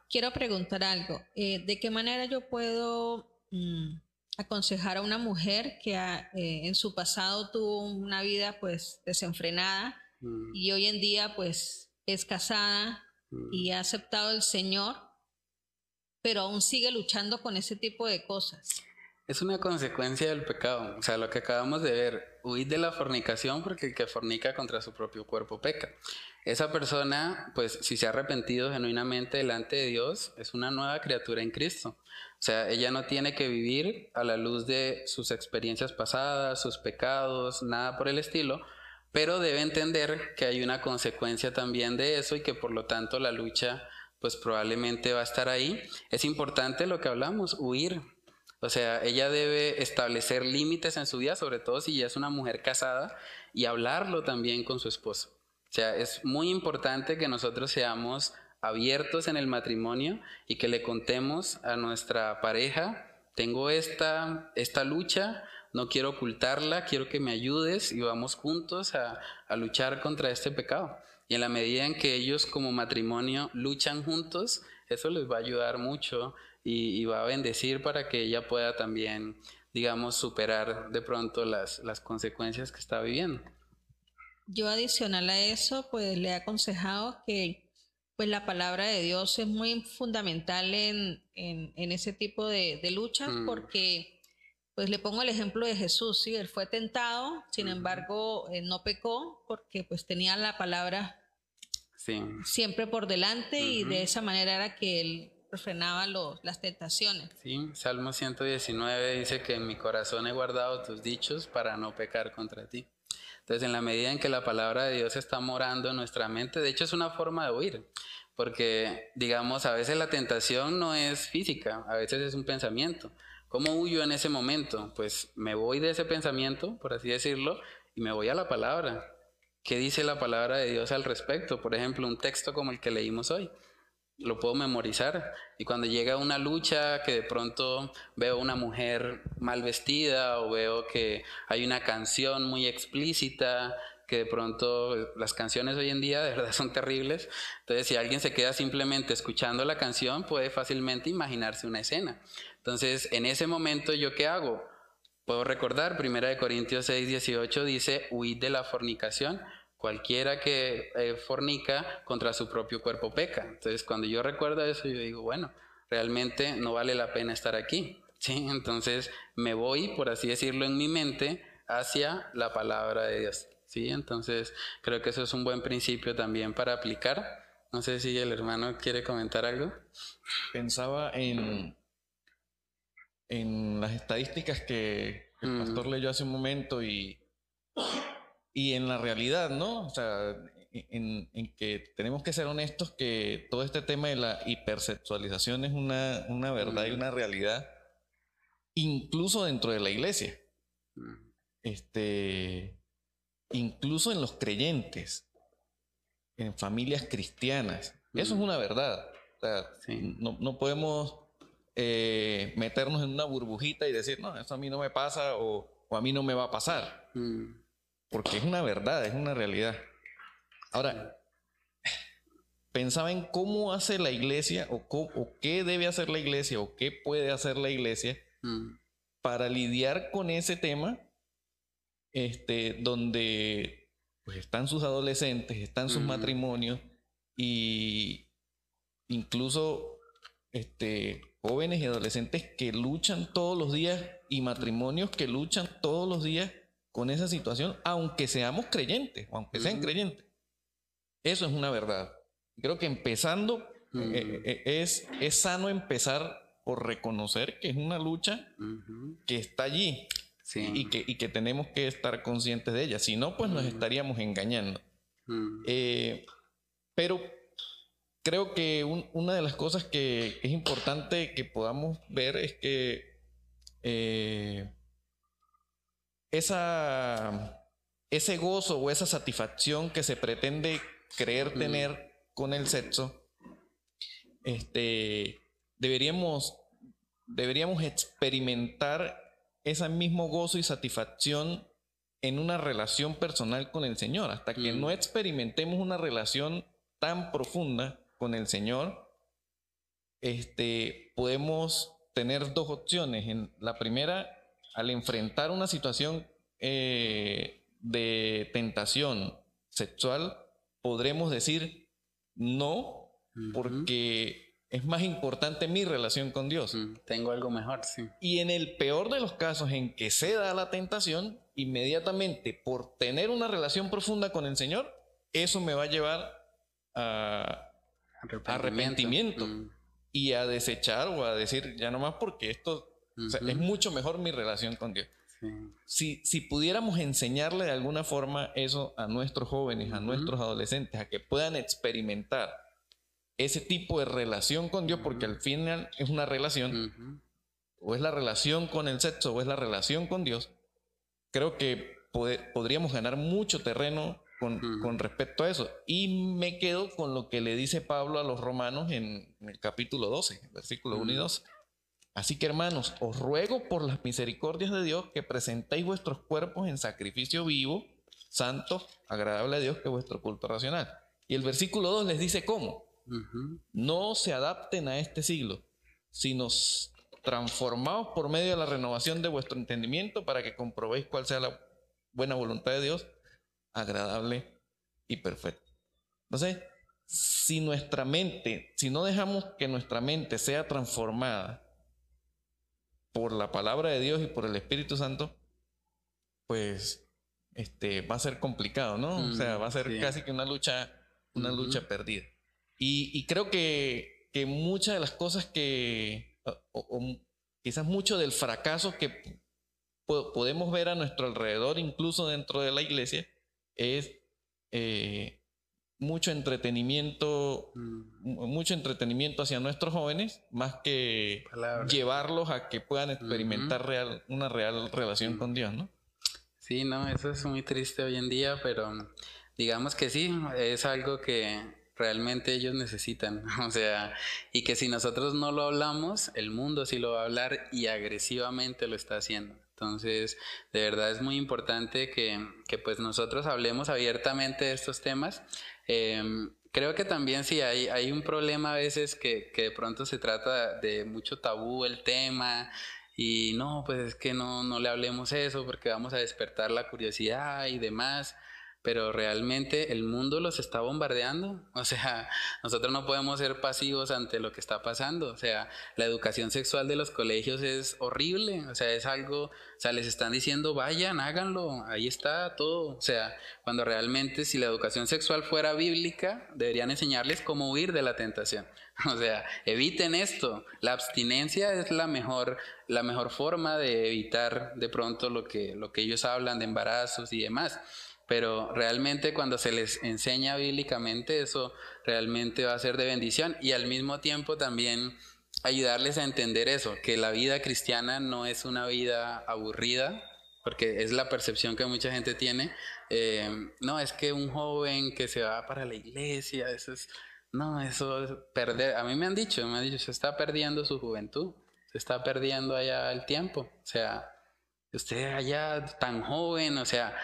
Quiero preguntar algo. Eh, ¿De qué manera yo puedo mm, aconsejar a una mujer que eh, en su pasado tuvo una vida pues desenfrenada mm. y hoy en día pues es casada, y ha aceptado el Señor, pero aún sigue luchando con ese tipo de cosas. Es una consecuencia del pecado, o sea, lo que acabamos de ver, huir de la fornicación porque el que fornica contra su propio cuerpo peca. Esa persona, pues si se ha arrepentido genuinamente delante de Dios, es una nueva criatura en Cristo. O sea, ella no tiene que vivir a la luz de sus experiencias pasadas, sus pecados, nada por el estilo, pero debe entender que hay una consecuencia también de eso y que por lo tanto la lucha pues probablemente va a estar ahí. Es importante lo que hablamos, huir. O sea, ella debe establecer límites en su vida, sobre todo si ya es una mujer casada, y hablarlo también con su esposo. O sea, es muy importante que nosotros seamos abiertos en el matrimonio y que le contemos a nuestra pareja, tengo esta, esta lucha, no quiero ocultarla, quiero que me ayudes y vamos juntos a, luchar contra este pecado. Y en la medida en que ellos como matrimonio luchan juntos, eso les va a ayudar mucho y, va a bendecir para que ella pueda también, digamos, superar de pronto las, las consecuencias que está viviendo. Yo adicional a eso, pues le he aconsejado que pues la palabra de Dios es muy fundamental en, en, ese tipo de, de luchas mm. porque pues le pongo el ejemplo de Jesús, sí, él fue tentado, sin embargo, eh, no pecó porque pues tenía la palabra siempre por delante y de esa manera era que él frenaba las tentaciones. Sí, Salmo 119 dice que en mi corazón he guardado tus dichos para no pecar contra ti. Entonces, en la medida en que la palabra de Dios está morando en nuestra mente, de hecho es una forma de huir, porque digamos, a veces la tentación no es física, a veces es un pensamiento. ¿Cómo huyo en ese momento? Pues me voy de ese pensamiento, por así decirlo, y me voy a la palabra. ¿Qué dice la palabra de Dios al respecto? Por ejemplo, un texto como el que leímos hoy. lo puedo memorizar. Y cuando llega una lucha que de pronto veo una mujer mal vestida o veo que hay una canción muy explícita, que de pronto las canciones hoy en día de verdad [laughs] son terribles. Entonces si alguien se queda simplemente escuchando la canción puede fácilmente imaginarse una escena. Entonces en ese momento yo qué hago? Puedo recordar, 1 Corintios 6, 18 dice, huid de la fornicación Cualquiera que eh, fornica contra su propio cuerpo peca. Entonces, cuando yo recuerdo eso, yo digo, bueno, realmente no vale la pena estar aquí. [laughs] ¿sí? Entonces, me voy, por así decirlo, en mi mente hacia la palabra de Dios. ¿sí? Entonces, creo que eso es un buen principio también para aplicar. No sé si el hermano quiere comentar algo. Pensaba en, en las estadísticas que el mm. pastor leyó hace un momento y y en la realidad, ¿no? O sea, en, que tenemos que ser honestos que todo este tema de la hipersexualización es una, una verdad y una realidad, incluso dentro de la iglesia. Este, incluso en los creyentes, en familias cristianas. Eso es una verdad. O sea, no, no, podemos eh, meternos en una burbujita y decir, no, eso a mí no me pasa o, o a mí no me va a pasar porque es una verdad, es una realidad. Ahora, pensaba en cómo hace la iglesia o, qué debe hacer la iglesia o qué puede hacer la iglesia mm. para lidiar con ese tema, este, donde pues, están sus adolescentes, están sus matrimonios y incluso este, jóvenes y adolescentes que luchan todos los días y matrimonios que luchan todos los días con esa situación, aunque seamos creyentes, o aunque sean creyentes. Eso es una verdad. Creo que empezando, eh, eh, es, es sano empezar por reconocer que es una lucha que está allí y, que, y, que, tenemos que estar conscientes de ella. Si no, pues nos estaríamos engañando. Eh, pero creo que una de las cosas que es importante que podamos ver es que esa, ese gozo o esa satisfacción que se pretende creer tener con el sexo, este, deberíamos, deberíamos experimentar ese mismo gozo y satisfacción en una relación personal con el Señor. Hasta que no experimentemos una relación tan profunda con el Señor, este, podemos tener dos opciones. En la primera, al enfrentar una situación eh, de tentación sexual, podremos decir no, porque es más importante mi relación con Dios. Mm, tengo algo mejor, sí. Y en el peor de los casos en que se da la tentación, inmediatamente por tener una relación profunda con el Señor, eso me va a llevar a arrepentimiento, mm. y a desechar o a decir ya no más porque esto es mucho mejor mi relación con Dios. Si, si pudiéramos enseñarle de alguna forma eso a nuestros jóvenes, a nuestros adolescentes, a que puedan experimentar ese tipo de relación con Dios, porque al final es una relación, o es la relación con el sexo, o es la relación con Dios, creo que podríamos ganar mucho terreno con, con, respecto a eso. Y me quedo con lo que le dice Pablo a los romanos en, el capítulo 12, versículo 1 y 2. Así que hermanos, os ruego por las misericordias de Dios que presentéis vuestros cuerpos en sacrificio vivo, santo, agradable a Dios, que vuestro culto racional. Y el versículo 2 les dice cómo. No se adapten a este siglo, sino transformaos por medio de la renovación de vuestro entendimiento para que comprobéis cuál sea la buena voluntad de Dios, agradable y perfecta. Entonces, si nuestra mente, si no dejamos que nuestra mente sea transformada, por la palabra de Dios y por el Espíritu Santo, pues este, va a ser complicado, ¿no? o sea, va a ser mm, casi que una lucha, una lucha perdida. Y, creo que, que, muchas de las cosas que, o, quizás mucho del fracaso que podemos ver a nuestro alrededor, incluso dentro de la iglesia, es eh, mucho entretenimiento, mm. mucho entretenimiento hacia nuestros jóvenes, más que llevarlos a que puedan experimentar real, una real relación con Dios, ¿no? Sí, no, eso es muy triste hoy en día, pero digamos que sí, es algo que, realmente ellos necesitan. [laughs] O sea, y que si nosotros no lo hablamos, el mundo sí lo va a hablar y agresivamente lo está haciendo. Entonces, de verdad es muy importante que, que pues nosotros hablemos abiertamente de estos temas. Em, creo que también sí hay, hay un problema a veces que, que de pronto se trata de mucho tabú el tema y no, pues es que no, no le hablemos eso porque vamos a despertar la curiosidad y demás pero realmente el mundo los está bombardeando. O sea, [laughs] nosotros no podemos ser pasivos ante lo que está pasando. O sea, la educación sexual de los colegios es horrible. O sea, es algo, o sea, les están diciendo, vayan, háganlo, ahí está todo. O sea, cuando realmente si la educación sexual fuera bíblica, deberían enseñarles cómo huir de la tentación. [laughs] O sea, eviten esto. La abstinencia es la mejor, la mejor forma de evitar de pronto lo que, lo que ellos hablan de embarazos y demás pero realmente cuando se les enseña bíblicamente eso realmente va a ser de bendición y al mismo tiempo también ayudarles a entender eso, que la vida cristiana no es una vida aburrida, porque es la percepción que mucha gente tiene. Eh, no, es que un joven que se va para la iglesia, eso es, no, eso es perder. A mí me han dicho, me han dicho, se está perdiendo su juventud, se está perdiendo allá el tiempo. O sea, usted allá tan joven, o sea,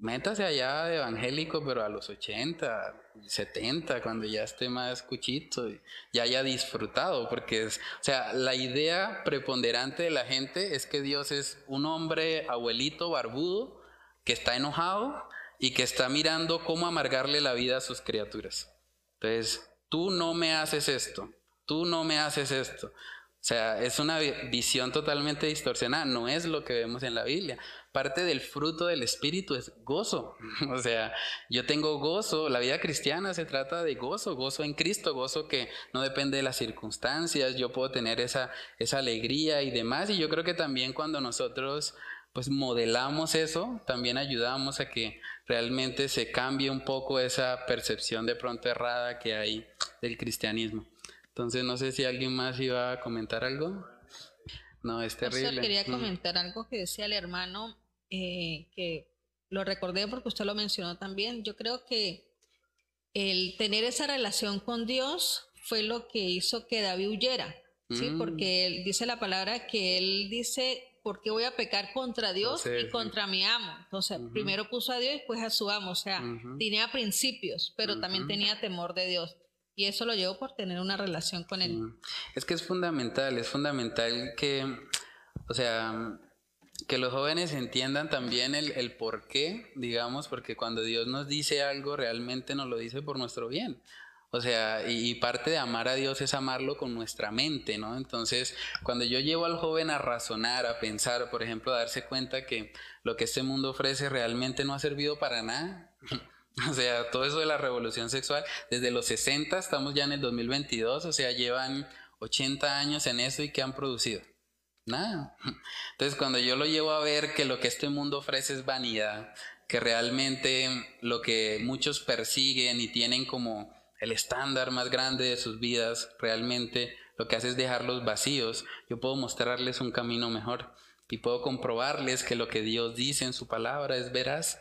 métase allá de evangélico, pero a los 80, 70, cuando ya esté más cuchito y ya haya disfrutado, porque es, o sea, la idea preponderante de la gente es que Dios es un hombre abuelito barbudo que está enojado y que está mirando cómo amargarle la vida a sus criaturas. Entonces, tú no me haces esto, tú no me haces esto. O sea, es una visión totalmente distorsionada, no es lo que vemos en la Biblia parte del fruto del Espíritu es gozo. [laughs] O sea, yo tengo gozo, la vida cristiana se trata de gozo, gozo en Cristo, gozo que no depende de las circunstancias, yo puedo tener esa, esa alegría y demás. Y yo creo que también cuando nosotros pues modelamos eso, también ayudamos a que realmente se cambie un poco esa percepción de pronto errada que hay del cristianismo. Entonces no sé si alguien más iba a comentar algo. No, es terrible. Yo quería mm. comentar algo que decía el hermano eh, que lo recordé porque usted lo mencionó también, yo creo que el tener esa relación con Dios fue lo que hizo que David huyera, ¿sí? Mm. Porque él, dice la palabra que él dice, ¿por qué voy a pecar contra Dios y contra mi amo? Entonces, primero puso a Dios y después a su amo, o sea, tenía principios, pero también tenía temor de Dios. Y eso lo llevó por tener una relación con él. Es que es fundamental, es fundamental que, o sea, que los jóvenes entiendan también el, el por qué, digamos, porque cuando Dios nos dice algo, realmente nos lo dice por nuestro bien. O sea, y, parte de amar a Dios es amarlo con nuestra mente, ¿no? Entonces, cuando yo llevo al joven a razonar, a pensar, por ejemplo, a darse cuenta que lo que este mundo ofrece realmente no ha servido para nada. [laughs] o sea, todo eso de la revolución sexual, desde los 60 estamos ya en el 2022, o sea, llevan 80 años en eso y ¿qué han producido? Nada. Entonces cuando yo lo llevo a ver que lo que este mundo ofrece es vanidad, que realmente lo que muchos persiguen y tienen como el estándar más grande de sus vidas, realmente lo que hace es dejarlos vacíos, yo puedo mostrarles un camino mejor y puedo comprobarles que lo que Dios dice en su palabra es veraz.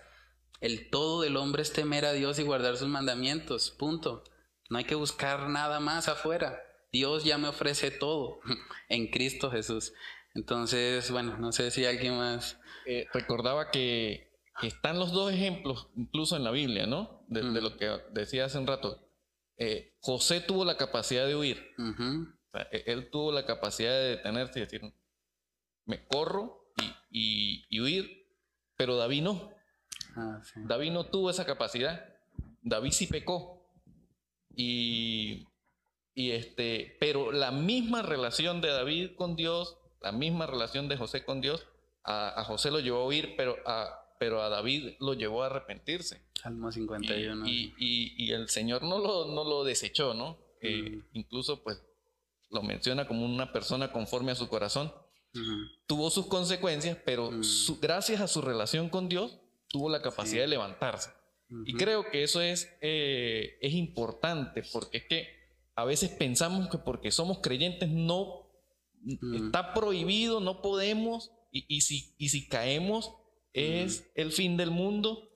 El todo del hombre es temer a Dios y guardar sus mandamientos, punto. No hay que buscar nada más afuera. Dios ya me ofrece todo [laughs] en Cristo Jesús. Entonces, bueno, no sé si alguien más... Eh, recordaba que están los dos ejemplos, incluso en la Biblia, ¿no? De, lo que decía hace un rato. Eh, José tuvo la capacidad de huir. E, él tuvo la capacidad de detenerse y decir, me corro y, huir, pero David no. Ah, David no tuvo esa capacidad. David sí pecó. Y, y este, pero la misma relación de David con Dios la misma relación de José con Dios, a, José lo llevó a huir, pero a, pero a David lo llevó a arrepentirse. Salmo 51. Y, y, el Señor no lo, no lo desechó, ¿no? Incluso pues lo menciona como una persona conforme a su corazón. Tuvo sus consecuencias, pero gracias a su relación con Dios, tuvo la capacidad de levantarse. Y creo que eso es, eh, es importante, porque es que a veces pensamos que porque somos creyentes no Está prohibido, no podemos. Y, si, y si caemos, es el fin del mundo.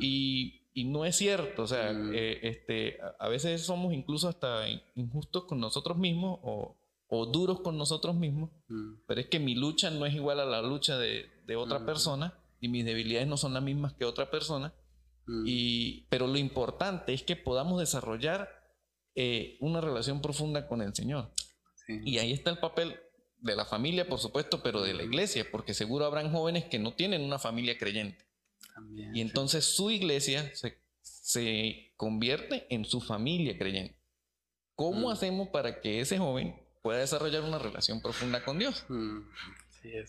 Y, y no es cierto, o sea, mm. eh, este, a veces somos incluso hasta injustos con nosotros mismos o, duros con nosotros mismos, mm. pero es que mi lucha no es igual a la lucha de, otra mm. persona y mis debilidades no son las mismas que otra persona. Y, pero lo importante es que podamos desarrollar eh, una relación profunda con el Señor. Y ahí está el papel de la familia, por supuesto, pero de la iglesia, porque seguro habrán jóvenes que no tienen una familia creyente y entonces su iglesia se, convierte en su familia creyente. ¿Cómo mm. hacemos para que ese joven pueda desarrollar una relación profunda con Dios? Mm.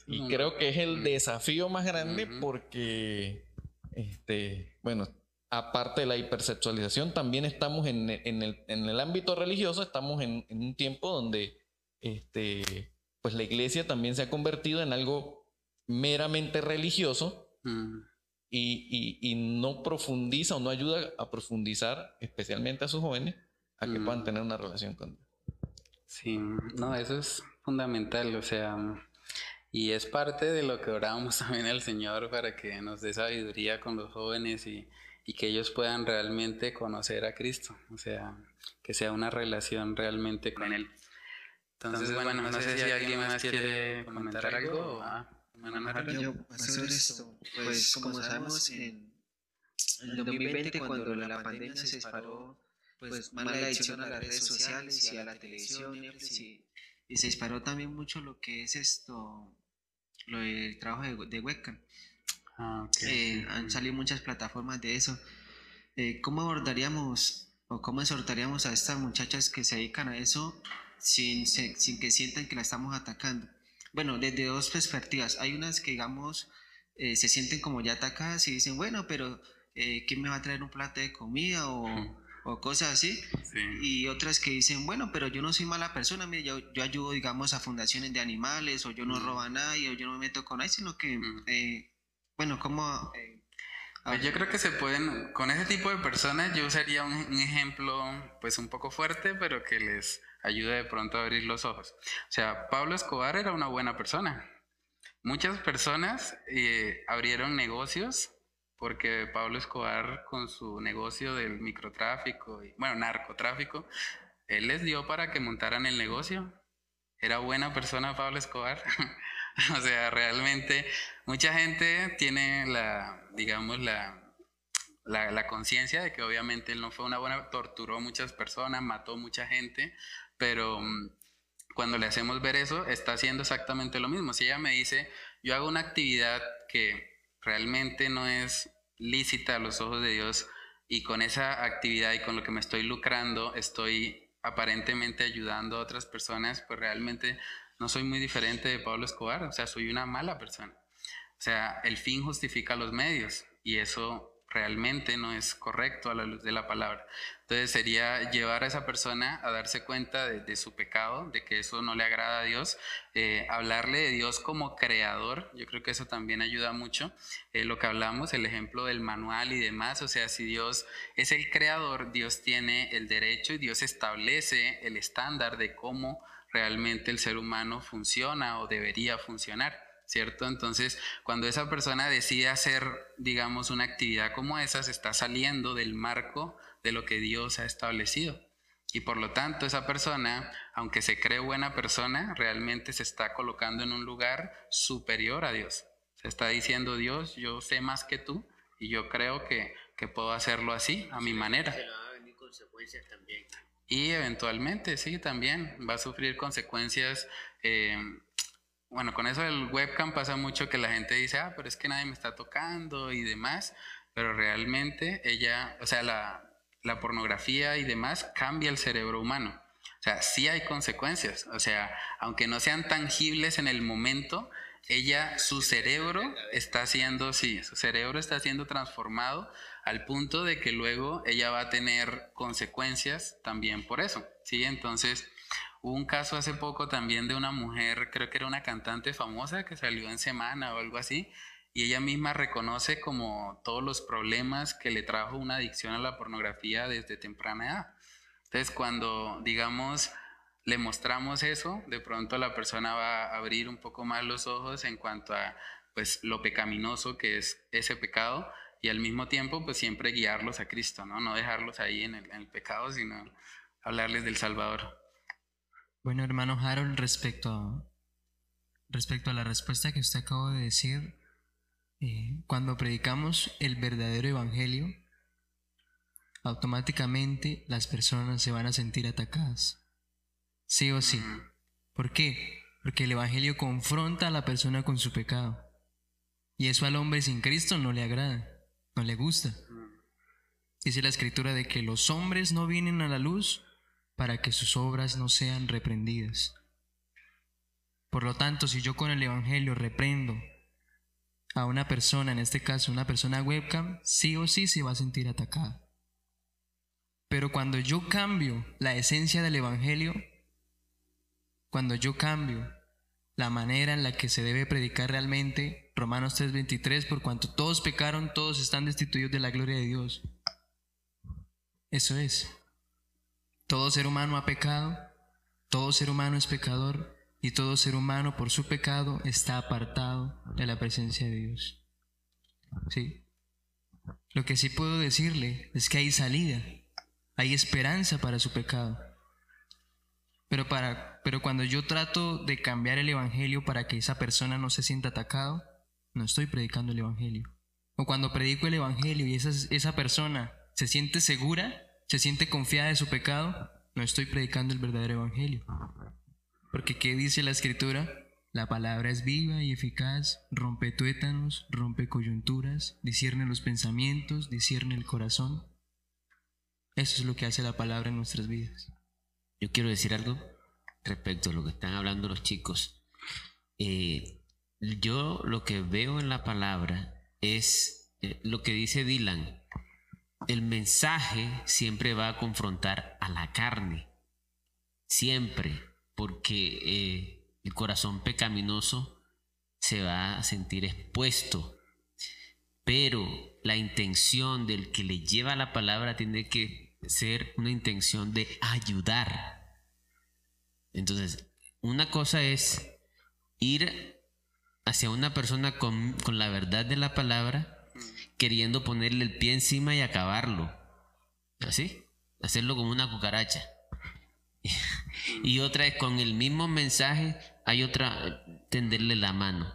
y creo que es el mm. desafío más grande porque, este, bueno, aparte de la hipersexualización, también estamos en, el, ámbito religioso, estamos en, un tiempo donde este, pues la iglesia también se ha convertido en algo meramente religioso y, no profundiza o no ayuda a profundizar, especialmente a sus jóvenes, a que puedan mm. tener una relación con Dios. Sí, no, eso es fundamental, o sea, y es parte de lo que orábamos [laughs] también al Señor para que nos dé sabiduría con los jóvenes y, y que ellos puedan realmente conocer a Cristo, o sea, que sea una relación realmente con Él. Entonces, bueno, no, sé si alguien más quiere comentar algo. O, yo, sobre esto, pues como sabemos, en el 2020 cuando la pandemia se disparó, pues más la adicción a las redes sociales y a la televisión, y, y se disparó también mucho lo que es esto, lo del trabajo de, de webcam. Ah, eh, han salido muchas plataformas de eso. Eh, ¿Cómo abordaríamos o cómo exhortaríamos a estas muchachas que se dedican a eso sin, sin que sientan que la estamos atacando? bueno, desde dos perspectivas. Hay unas que, digamos, eh, se sienten como ya atacadas y dicen, bueno, pero eh, ¿quién me va a traer un plato de comida o, cosas así? Y otras que dicen, bueno, pero yo no soy mala persona, yo, yo ayudo, digamos, a fundaciones de animales o yo no robo a nadie o yo no me meto con nadie, sino que, eh, bueno, como... Pues yo creo que se pueden, con ese tipo de personas yo usaría un, un ejemplo pues un poco fuerte, pero que les ayuda de pronto a abrir los ojos. O sea, Pablo Escobar era una buena persona. Muchas personas eh, abrieron negocios porque Pablo Escobar con su negocio del microtráfico, y, bueno, narcotráfico, él les dio para que montaran el negocio. Era buena persona Pablo Escobar. [laughs] o sea, realmente mucha gente tiene la, digamos, la, la, la conciencia de que obviamente él no fue una buena, torturó muchas personas, mató mucha gente, pero mm, cuando le hacemos ver eso, está haciendo exactamente lo mismo. Si ella me dice, yo hago una actividad que realmente no es lícita a los ojos de Dios y con esa actividad y con lo que me estoy lucrando, estoy aparentemente ayudando a otras personas, pues realmente no soy muy diferente de Pablo Escobar, o sea, soy una mala persona. O sea, el fin justifica los medios y eso realmente no es correcto a la luz de la palabra. Entonces sería llevar a esa persona a darse cuenta de, su pecado, de que eso no le agrada a Dios, eh, hablarle de Dios como creador, yo creo que eso también ayuda mucho, eh, lo que hablamos, el ejemplo del manual y demás, o sea, si Dios es el creador, Dios tiene el derecho y Dios establece el estándar de cómo realmente el ser humano funciona o debería funcionar. ¿cierto? Entonces, cuando esa persona decide hacer, digamos, una actividad como esa, se está saliendo del marco de lo que Dios ha establecido. Y por lo tanto, esa persona, aunque se cree buena persona, realmente se está colocando en un lugar superior a Dios. Se está diciendo, Dios, yo sé más que tú y yo creo que, puedo hacerlo así, a mi manera. Y eventualmente, sí, también va a sufrir consecuencias eh, bueno, con eso del webcam pasa mucho que la gente dice, ah, pero es que nadie me está tocando y demás, pero realmente ella, o sea, la, la pornografía y demás cambia el cerebro humano. O sea, sí hay consecuencias, o sea, aunque no sean tangibles en el momento, ella, su cerebro está siendo, sí, su cerebro está siendo transformado al punto de que luego ella va a tener consecuencias también por eso, ¿sí? Entonces, Hubo un caso hace poco también de una mujer, creo que era una cantante famosa que salió en semana o algo así, y ella misma reconoce como todos los problemas que le trajo una adicción a la pornografía desde temprana edad. Entonces, cuando, digamos, le mostramos eso, de pronto la persona va a abrir un poco más los ojos en cuanto a pues lo pecaminoso que es ese pecado y al mismo tiempo pues siempre guiarlos a Cristo, ¿no? No dejarlos ahí en el, en el pecado, sino hablarles del Salvador. Bueno, hermano Harold, respecto respecto a la respuesta que usted acabó de decir, eh, cuando predicamos el verdadero evangelio, automáticamente las personas se van a sentir atacadas. Sí o sí. ¿Por qué? Porque el evangelio confronta a la persona con su pecado. Y eso al hombre sin Cristo no le agrada, no le gusta. Dice la escritura de que los hombres no vienen a la luz para que sus obras no sean reprendidas. Por lo tanto, si yo con el Evangelio reprendo a una persona, en este caso una persona webcam, sí o sí se va a sentir atacada. Pero cuando yo cambio la esencia del Evangelio, cuando yo cambio la manera en la que se debe predicar realmente, Romanos 3:23, por cuanto todos pecaron, todos están destituidos de la gloria de Dios. Eso es. Todo ser humano ha pecado, todo ser humano es pecador y todo ser humano por su pecado está apartado de la presencia de Dios. ¿Sí? Lo que sí puedo decirle es que hay salida, hay esperanza para su pecado. Pero, para, pero cuando yo trato de cambiar el Evangelio para que esa persona no se sienta atacado, no estoy predicando el Evangelio. O cuando predico el Evangelio y esa, esa persona se siente segura, se siente confiada de su pecado, no estoy predicando el verdadero evangelio. Porque ¿qué dice la escritura? La palabra es viva y eficaz, rompe tuétanos, rompe coyunturas, discierne los pensamientos, discierne el corazón. Eso es lo que hace la palabra en nuestras vidas. Yo quiero decir algo respecto a lo que están hablando los chicos. Eh, yo lo que veo en la palabra es eh, lo que dice Dylan el mensaje siempre va a confrontar a la carne. Siempre. Porque eh, el corazón pecaminoso se va a sentir expuesto. Pero la intención del que le lleva la palabra tiene que ser una intención de ayudar. Entonces, una cosa es ir hacia una persona con, con la verdad de la palabra queriendo ponerle el pie encima y acabarlo. Así, hacerlo como una cucaracha. [laughs] y otra es con el mismo mensaje, hay otra, tenderle la mano.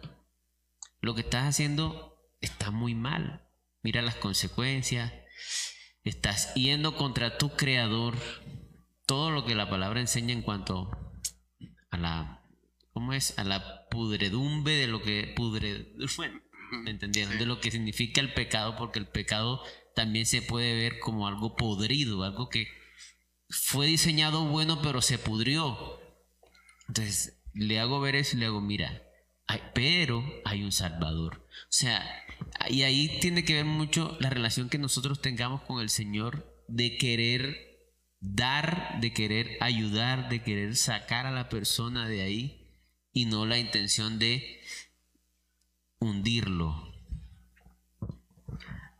Lo que estás haciendo está muy mal. Mira las consecuencias. Estás yendo contra tu creador. Todo lo que la palabra enseña en cuanto a la, ¿cómo es? A la pudredumbre de lo que pudre, [laughs] bueno, ¿me entendieron? De lo que significa el pecado, porque el pecado también se puede ver como algo podrido, algo que fue diseñado bueno, pero se pudrió. Entonces, le hago ver eso y le hago, mira, pero hay un Salvador. O sea, y ahí tiene que ver mucho la relación que nosotros tengamos con el Señor de querer dar, de querer ayudar, de querer sacar a la persona de ahí y no la intención de hundirlo.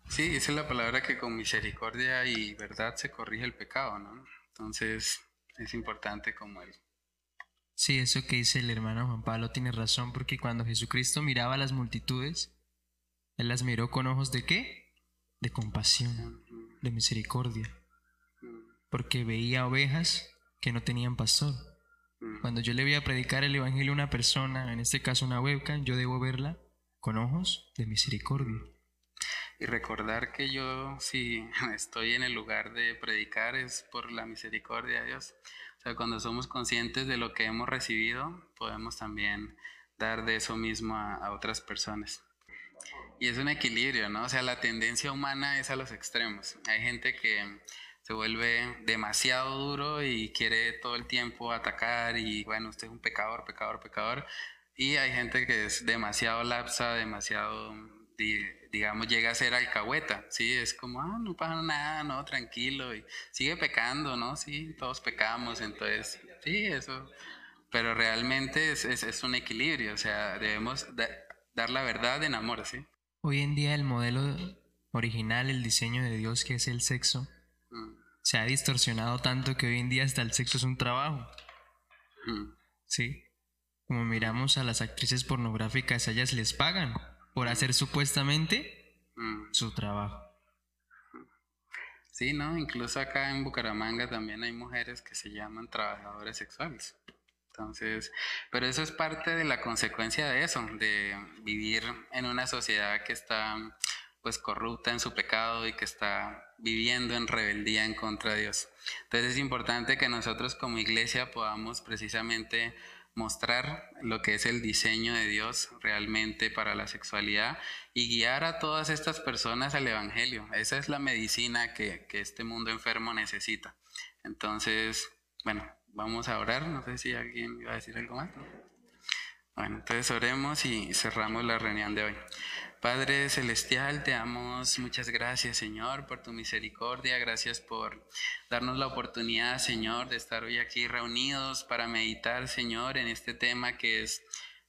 Sí, esa es la palabra que con misericordia y verdad se corrige el pecado, ¿no? Entonces es importante como él. Sí, eso que dice el hermano Juan Pablo tiene razón, porque cuando Jesucristo miraba a las multitudes, Él las miró con ojos de qué? De compasión, de misericordia, porque veía ovejas que no tenían pastor. Cuando yo le voy a predicar el Evangelio a una persona, en este caso una webcam, yo debo verla con ojos de misericordia. Y recordar que yo, si [laughs] estoy en el lugar de predicar, es por la misericordia de Dios. O sea, cuando somos conscientes de lo que hemos recibido, podemos también dar de eso mismo a, a otras personas. Y es un equilibrio, ¿no? O sea, la tendencia humana es a los extremos. Hay gente que se vuelve demasiado duro y quiere todo el tiempo atacar y bueno, usted es un pecador, pecador, pecador, y hay gente que es demasiado lapsa, demasiado, digamos, llega a ser alcahueta, ¿sí? Es como, ah, no pasa nada, no, tranquilo, y sigue pecando, ¿no? Sí, todos pecamos, entonces, sí, eso. Pero realmente es, es, un equilibrio, o sea, debemos dar la verdad en amor, ¿sí? Hoy en día el modelo original, el diseño de Dios, que es el sexo, mm. se ha distorsionado tanto que hoy en día hasta el sexo es un trabajo. Mm. Sí como miramos a las actrices pornográficas, ellas les pagan por hacer supuestamente mm. su trabajo. Sí, ¿no? Incluso acá en Bucaramanga también hay mujeres que se llaman trabajadores sexuales. Entonces, pero eso es parte de la consecuencia de eso, de vivir en una sociedad que está pues corrupta en su pecado y que está viviendo en rebeldía en contra de Dios. Entonces es importante que nosotros como iglesia podamos precisamente mostrar lo que es el diseño de Dios realmente para la sexualidad y guiar a todas estas personas al Evangelio. Esa es la medicina que, este mundo enfermo necesita. Entonces, bueno, vamos a orar. No sé si alguien iba a decir algo más. Bueno, entonces oremos y cerramos la reunión de hoy. Padre Celestial, te damos muchas gracias, Señor, por tu misericordia. Gracias por darnos la oportunidad, Señor, de estar hoy aquí reunidos para meditar, Señor, en este tema que es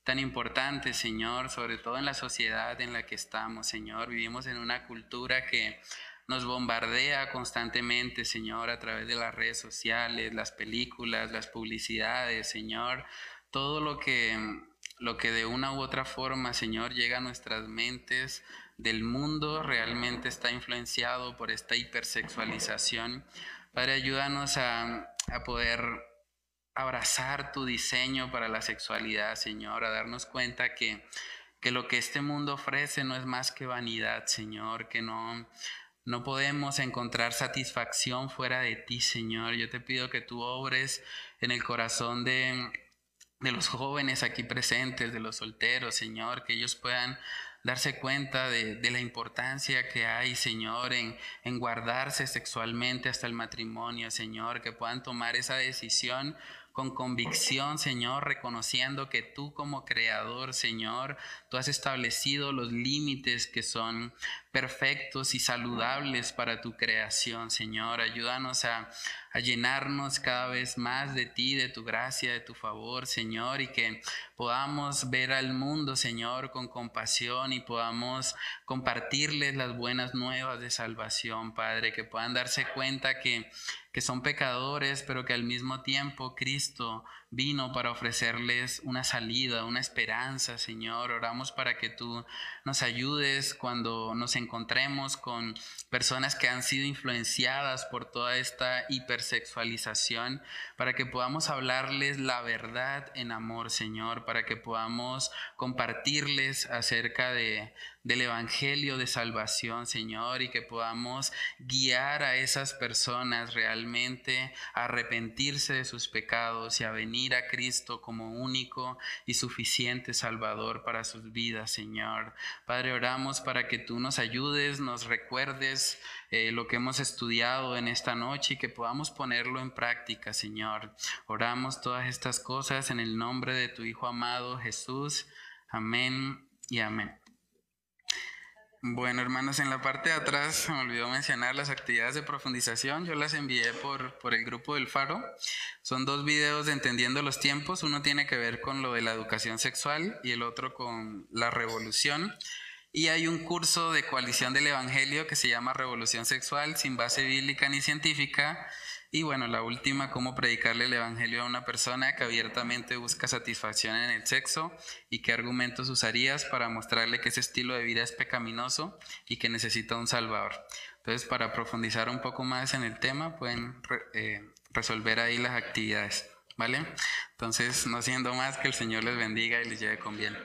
tan importante, Señor, sobre todo en la sociedad en la que estamos, Señor. Vivimos en una cultura que nos bombardea constantemente, Señor, a través de las redes sociales, las películas, las publicidades, Señor, todo lo que lo que de una u otra forma, Señor, llega a nuestras mentes del mundo realmente está influenciado por esta hipersexualización. Padre, ayúdanos a, poder abrazar tu diseño para la sexualidad, Señor, a darnos cuenta que, que lo que este mundo ofrece no es más que vanidad, Señor, que no, no podemos encontrar satisfacción fuera de ti, Señor. Yo te pido que tú obres en el corazón de de los jóvenes aquí presentes, de los solteros, Señor, que ellos puedan darse cuenta de, la importancia que hay, Señor, en, en, guardarse sexualmente hasta el matrimonio, Señor, que puedan tomar esa decisión con convicción, Señor, reconociendo que tú como creador, Señor, tú has establecido los límites que son perfectos y saludables para tu creación, Señor. Ayúdanos a, llenarnos cada vez más de ti, de tu gracia, de tu favor, Señor, y que podamos ver al mundo, Señor, con compasión y podamos compartirles las buenas nuevas de salvación, Padre, que puedan darse cuenta que que son pecadores, pero que al mismo tiempo Cristo vino para ofrecerles una salida, una esperanza, Señor. Oramos para que tú nos ayudes cuando nos encontremos con personas que han sido influenciadas por toda esta hipersexualización, para que podamos hablarles la verdad en amor, Señor, para que podamos compartirles acerca de, del Evangelio de salvación, Señor, y que podamos guiar a esas personas realmente a arrepentirse de sus pecados y a venir a Cristo como único y suficiente Salvador para sus vidas, Señor. Padre, oramos para que tú nos ayudes, nos recuerdes eh, lo que hemos estudiado en esta noche y que podamos ponerlo en práctica, Señor. Oramos todas estas cosas en el nombre de tu Hijo amado Jesús. Amén y amén. Bueno, hermanos, en la parte de atrás me olvidó mencionar las actividades de profundización. Yo las envié por, por el grupo del Faro. Son dos videos de Entendiendo los Tiempos. Uno tiene que ver con lo de la educación sexual y el otro con la revolución. Y hay un curso de coalición del Evangelio que se llama Revolución Sexual sin base bíblica ni científica y bueno, la última, cómo predicarle el Evangelio a una persona que abiertamente busca satisfacción en el sexo y qué argumentos usarías para mostrarle que ese estilo de vida es pecaminoso y que necesita un Salvador. Entonces, para profundizar un poco más en el tema, pueden eh, resolver ahí las actividades, ¿vale? Entonces, no siendo más, que el Señor les bendiga y les lleve con bien.